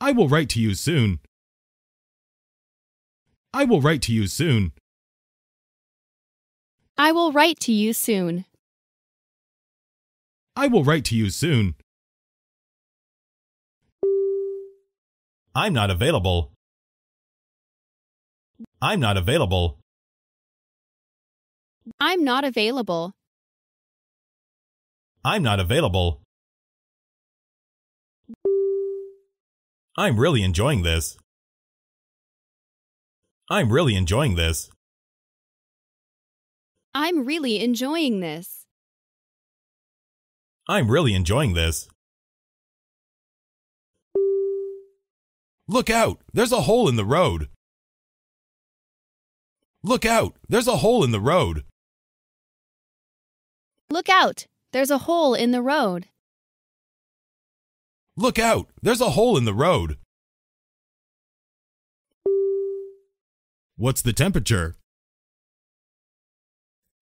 I will write to you soon. I will write to you soon. I will write to you soon. I will write to you soon. I'm not available. I'm not available. I'm not available. I'm not available. I'm really enjoying this. I'm really enjoying this. I'm really enjoying this. I'm really enjoying this. Look out! There's a hole in the road. Look out! There's a hole in the road. Look out! There's a hole in the road. Look out! There's a hole in the road. What's the temperature?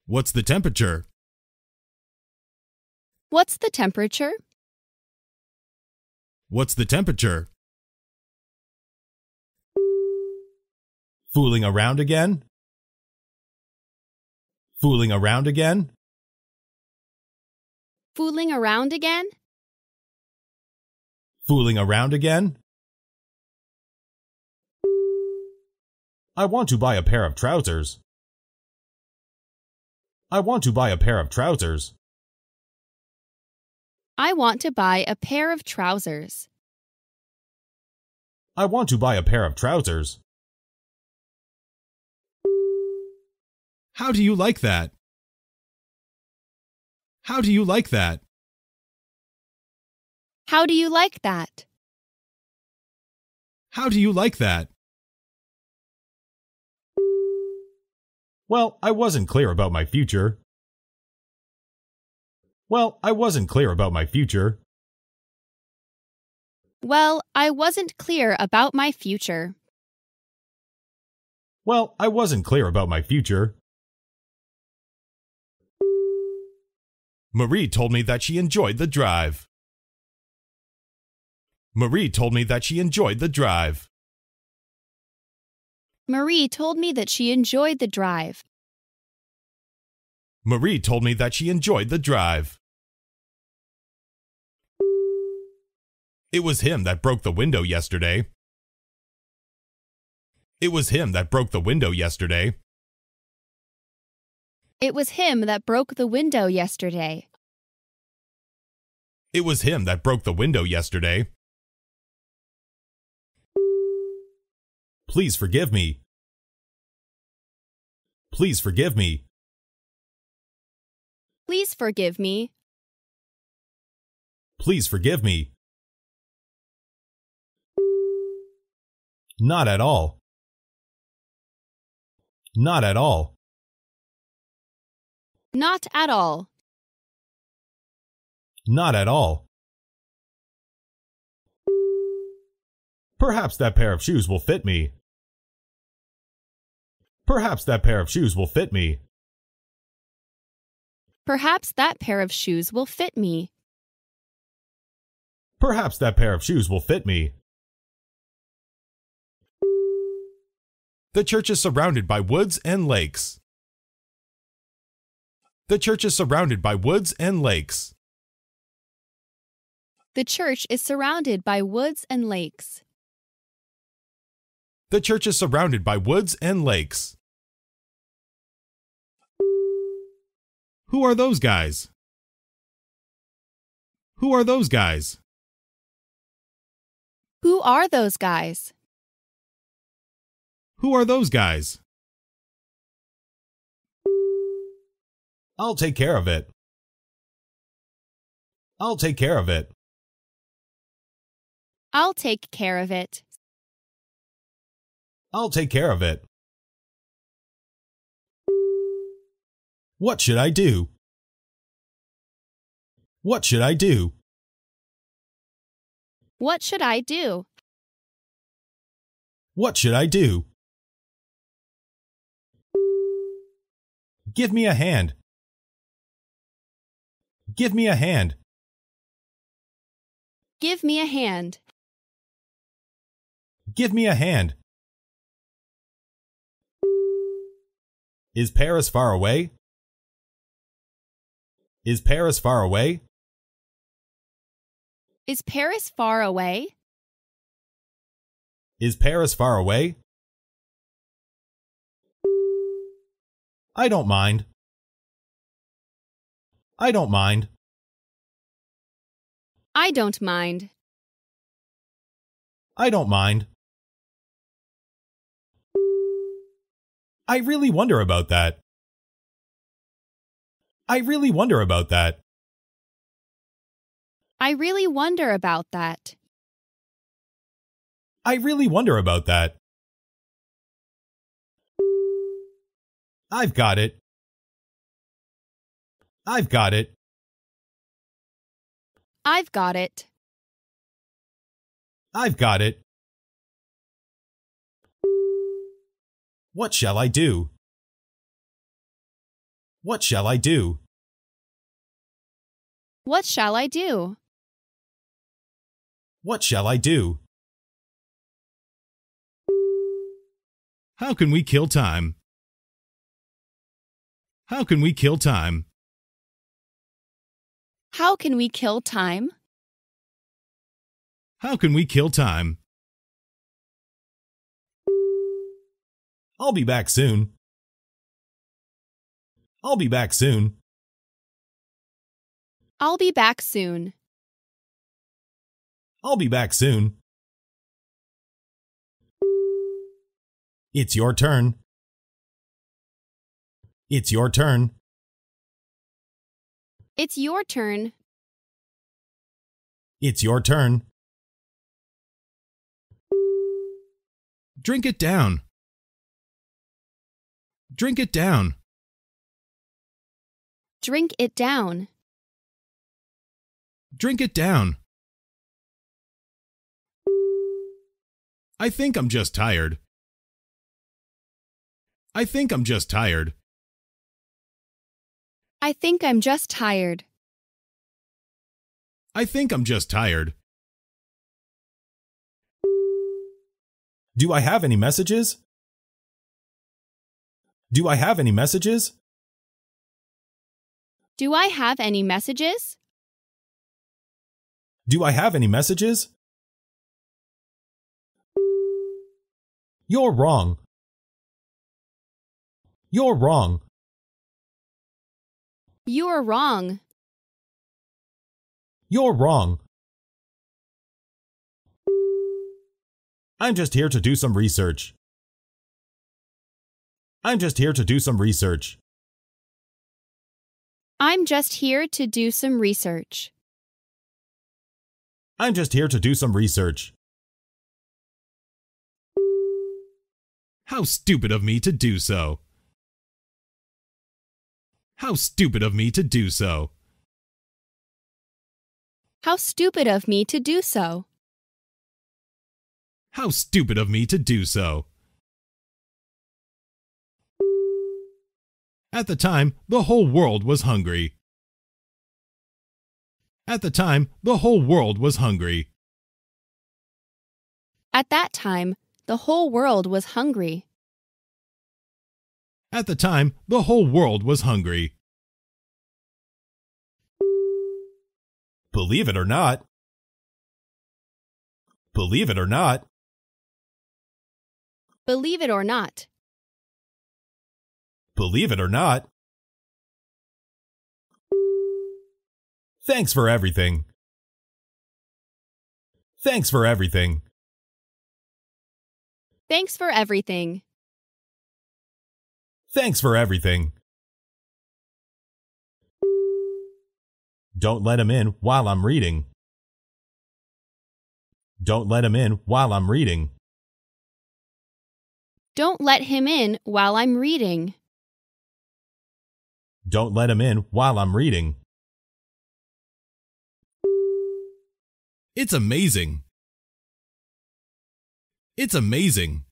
What's the temperature? What's the temperature? What's the temperature? Fooling around again? Fooling around again? Fooling around again? Fooling around again? I want to buy a pair of trousers. I want to buy a pair of trousers. I want to buy a pair of trousers. I want to buy a pair of trousers. How do you like that? How do you like that? How do you like that? How do you like that? Well, I wasn't clear about my future. Well, I wasn't clear about my future. Well, I wasn't clear about my future. Well, I wasn't clear about my future. Marie told me that she enjoyed the drive. Marie told me that she enjoyed the drive. Marie told me that she enjoyed the drive. Marie told me that she enjoyed the drive. It was him that broke the window yesterday. It was him that broke the window yesterday. It was him that broke the window yesterday. It was him that broke the window yesterday. Please forgive me. Please forgive me. Please forgive me. Please forgive me. Not at all. Not at all. Not at all. Not at all. Perhaps that pair of shoes will fit me. Perhaps that pair of shoes will fit me. Perhaps that pair of shoes will fit me. Perhaps that pair of shoes will fit me. The church is surrounded by woods and lakes. The church is surrounded by woods and lakes. The church is surrounded by woods and lakes. The church is surrounded by woods and lakes. Who are those guys? Who are those guys? Who are those guys? Who are those guys? I'll take care of it. I'll take care of it. I'll take care of it. I'll take care of it. What should I do? What should I do? What should I do? What should I do? Give me a hand. Give me a hand. Give me a hand. Give me a hand. Is Paris far away? Is Paris far away? Is Paris far away? Is Paris far away? I don't mind. I don't mind. I don't mind. I don't mind. I really wonder about that. I really wonder about that. I really wonder about that. I really wonder about that. I've got it. I've got it. I've got it. I've got it. What shall I do? What shall I do? What shall I do? What shall I do? How can we kill time? How can we kill time? How can we kill time? How can we kill time? I'll be back soon. I'll be back soon. I'll be back soon. I'll be back soon. It's your turn. It's your turn. It's your turn. It's your turn. Drink it down. Drink it down. Drink it down. Drink it down. I think I'm just tired. I think I'm just tired. I think I'm just tired. I think I'm just tired. Do I have any messages? Do I have any messages? Do I have any messages? Do I have any messages? You're wrong. You're wrong. You're wrong. You're wrong. I'm just here to do some research. I'm just here to do some research. I'm just here to do some research. I'm just here to do some research. How stupid of me to do so. How stupid of me to do so. How stupid of me to do so. How stupid of me to do so. At the time, the whole world was hungry. At the time, the whole world was hungry. At that time, the whole world was hungry. At the time, the whole world was hungry. Believe it or not. Believe it or not. Believe it or not. Believe it or not. Thanks for everything. Thanks for everything. Thanks for everything. Thanks for everything. Don't let him in while I'm reading. Don't let him in while I'm reading. Don't let him in while I'm reading. Don't let him in while I'm reading. It's amazing. It's amazing.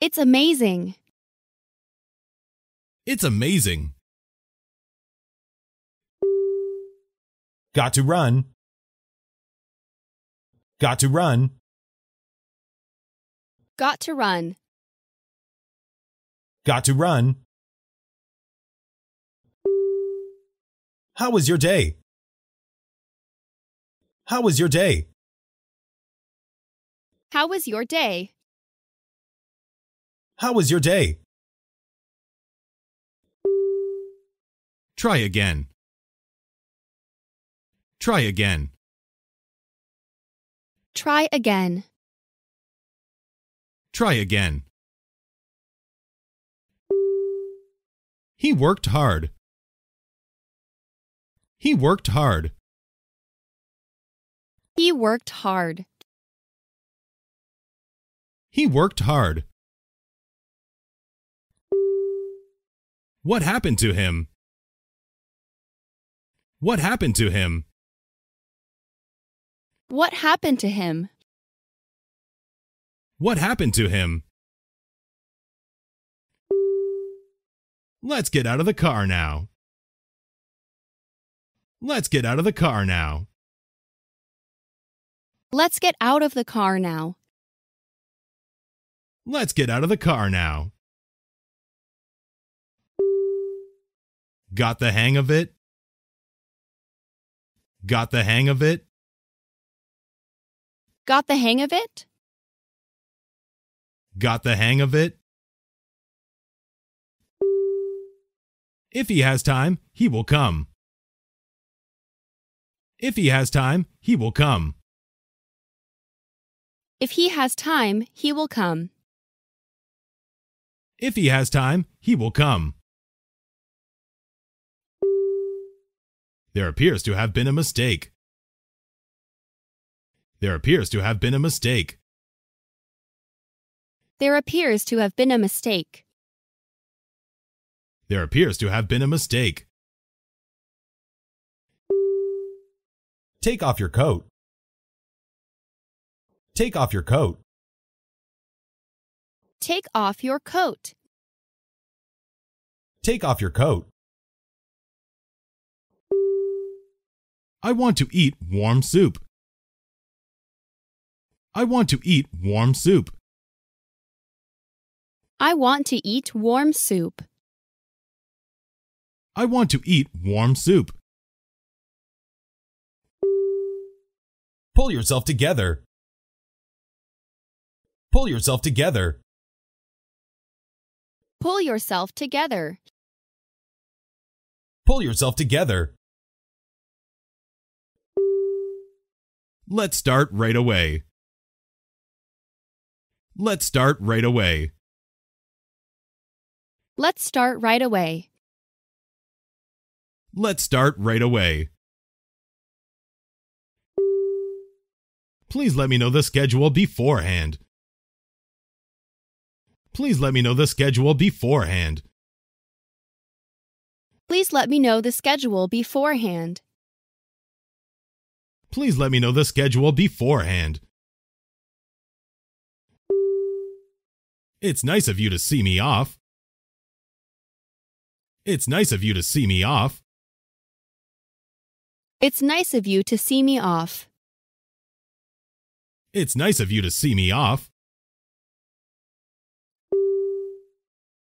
It's amazing. It's amazing. Got to run. Got to run. Got to run. Got to run. How was your day? How was your day? How was your day? How was your day? Try again. Try again. Try again. Try again. He worked hard. He worked hard. He worked hard. He worked hard. What happened to him? What happened to him? What happened to him? What happened to him? Let's get out of the car now. Let's get out of the car now. Let's get out of the car now. Let's get out of the car now. Got the hang of it? Got the hang of it? Got the hang of it? Got the hang of it? If he has time, he will come. If he has time, he will come. If he has time, he will come. If he has time, he will come. There appears to have been a mistake. There appears to have been a mistake. There appears to have been a mistake. There appears to have been a mistake. Take off your coat. Take off your coat. Take off your coat. Take off your coat. I want to eat warm soup. I want to eat warm soup. I want to eat warm soup. I want to eat warm soup. Pull yourself together. Pull yourself together. Pull yourself together. Pull yourself together. Let's start right away. Let's start right away. Let's start right away. Let's start right away. Please let me know the schedule beforehand. Please let me know the schedule beforehand. Please let me know the schedule beforehand. Please let me know the schedule beforehand. It's nice of you to see me off. It's nice of you to see me off. It's nice of you to see me off. It's nice of you to see me off.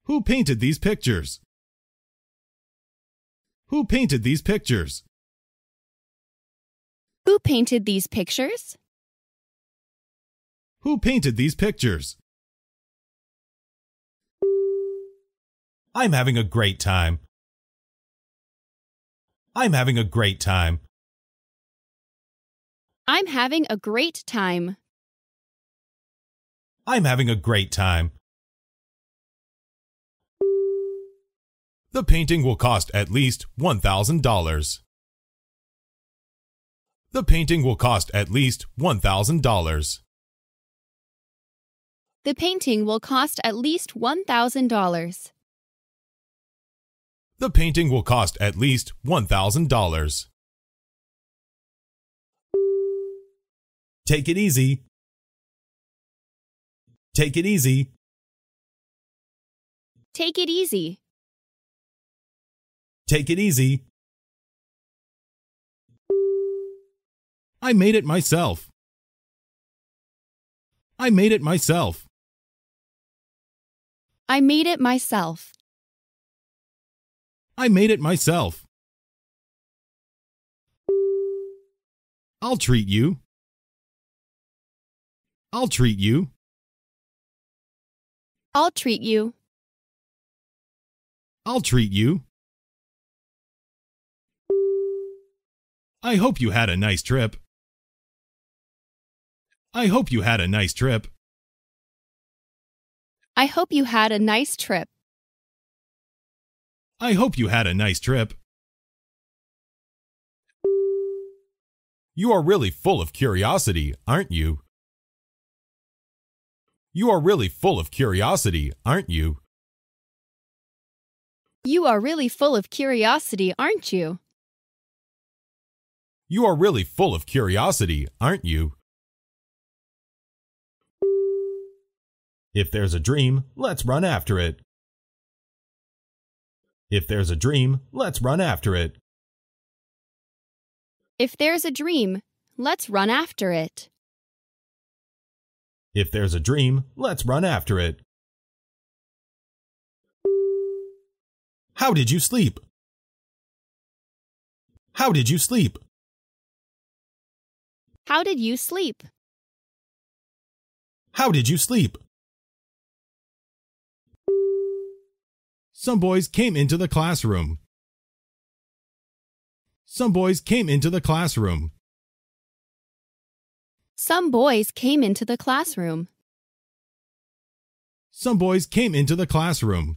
Who painted these pictures? Who painted these pictures? Who painted these pictures? Who painted these pictures? I'm having a great time. I'm having a great time. I'm having a great time. I'm having a great time. The painting will cost at least $1,000. The painting will cost at least $1,000. The painting will cost at least $1,000. The painting will cost at least $1,000. Take it easy. Take it easy. Take it easy. Take it easy. I made it myself. I made it myself. I made it myself. I made it myself. I'll treat you. I'll treat you. I'll treat you. I'll treat you. I hope you had a nice trip. I hope you had a nice trip. I hope you had a nice trip. I hope you had a nice trip. You are really full of curiosity, aren't you? You are really full of curiosity, aren't you? You are really full of curiosity, aren't you? You are really full of curiosity, aren't you? If there's a dream, let's run after it. If there's a dream, let's run after it. If there's a dream, let's run after it. If there's a dream, let's run after it. How did you sleep? How did you sleep? How did you sleep? How did you sleep? Some boys came into the classroom. Some boys came into the classroom. Some boys came into the classroom. Some boys came into the classroom.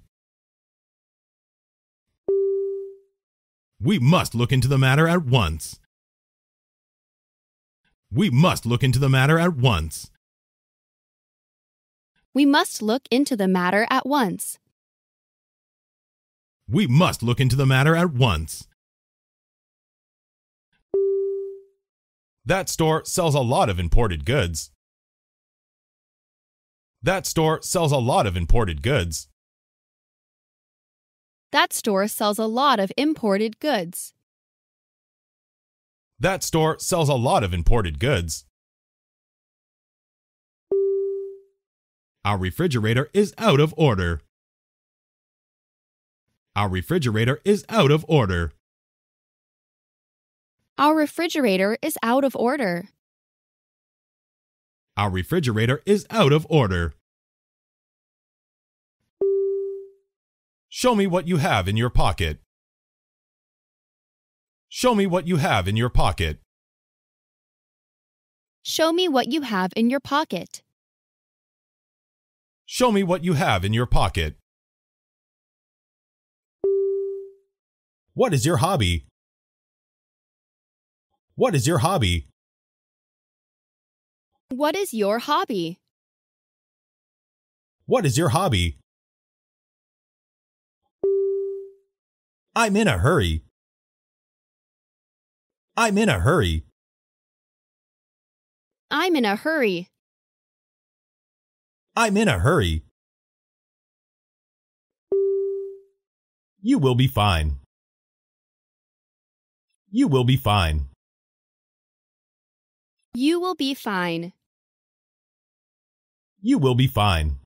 We must look into the matter at once. We must look into the matter at once. We must look into the matter at once. We must look into the matter at once. That store sells a lot of imported goods. That store sells a lot of imported goods. That store sells a lot of imported goods. That store sells a lot of imported goods. Our refrigerator is out of order. Our refrigerator is out of order. Our refrigerator is out of order. Our refrigerator is out of order. Show me what you have in your pocket. Show me what you have in your pocket. Show me what you have in your pocket. Show me what you have in your pocket. What is your hobby? What is your hobby? What is your hobby? What is your hobby? I'm in a hurry. I'm in a hurry. I'm in a hurry. I'm in a hurry. You will be fine. You will be fine. You will be fine. You will be fine.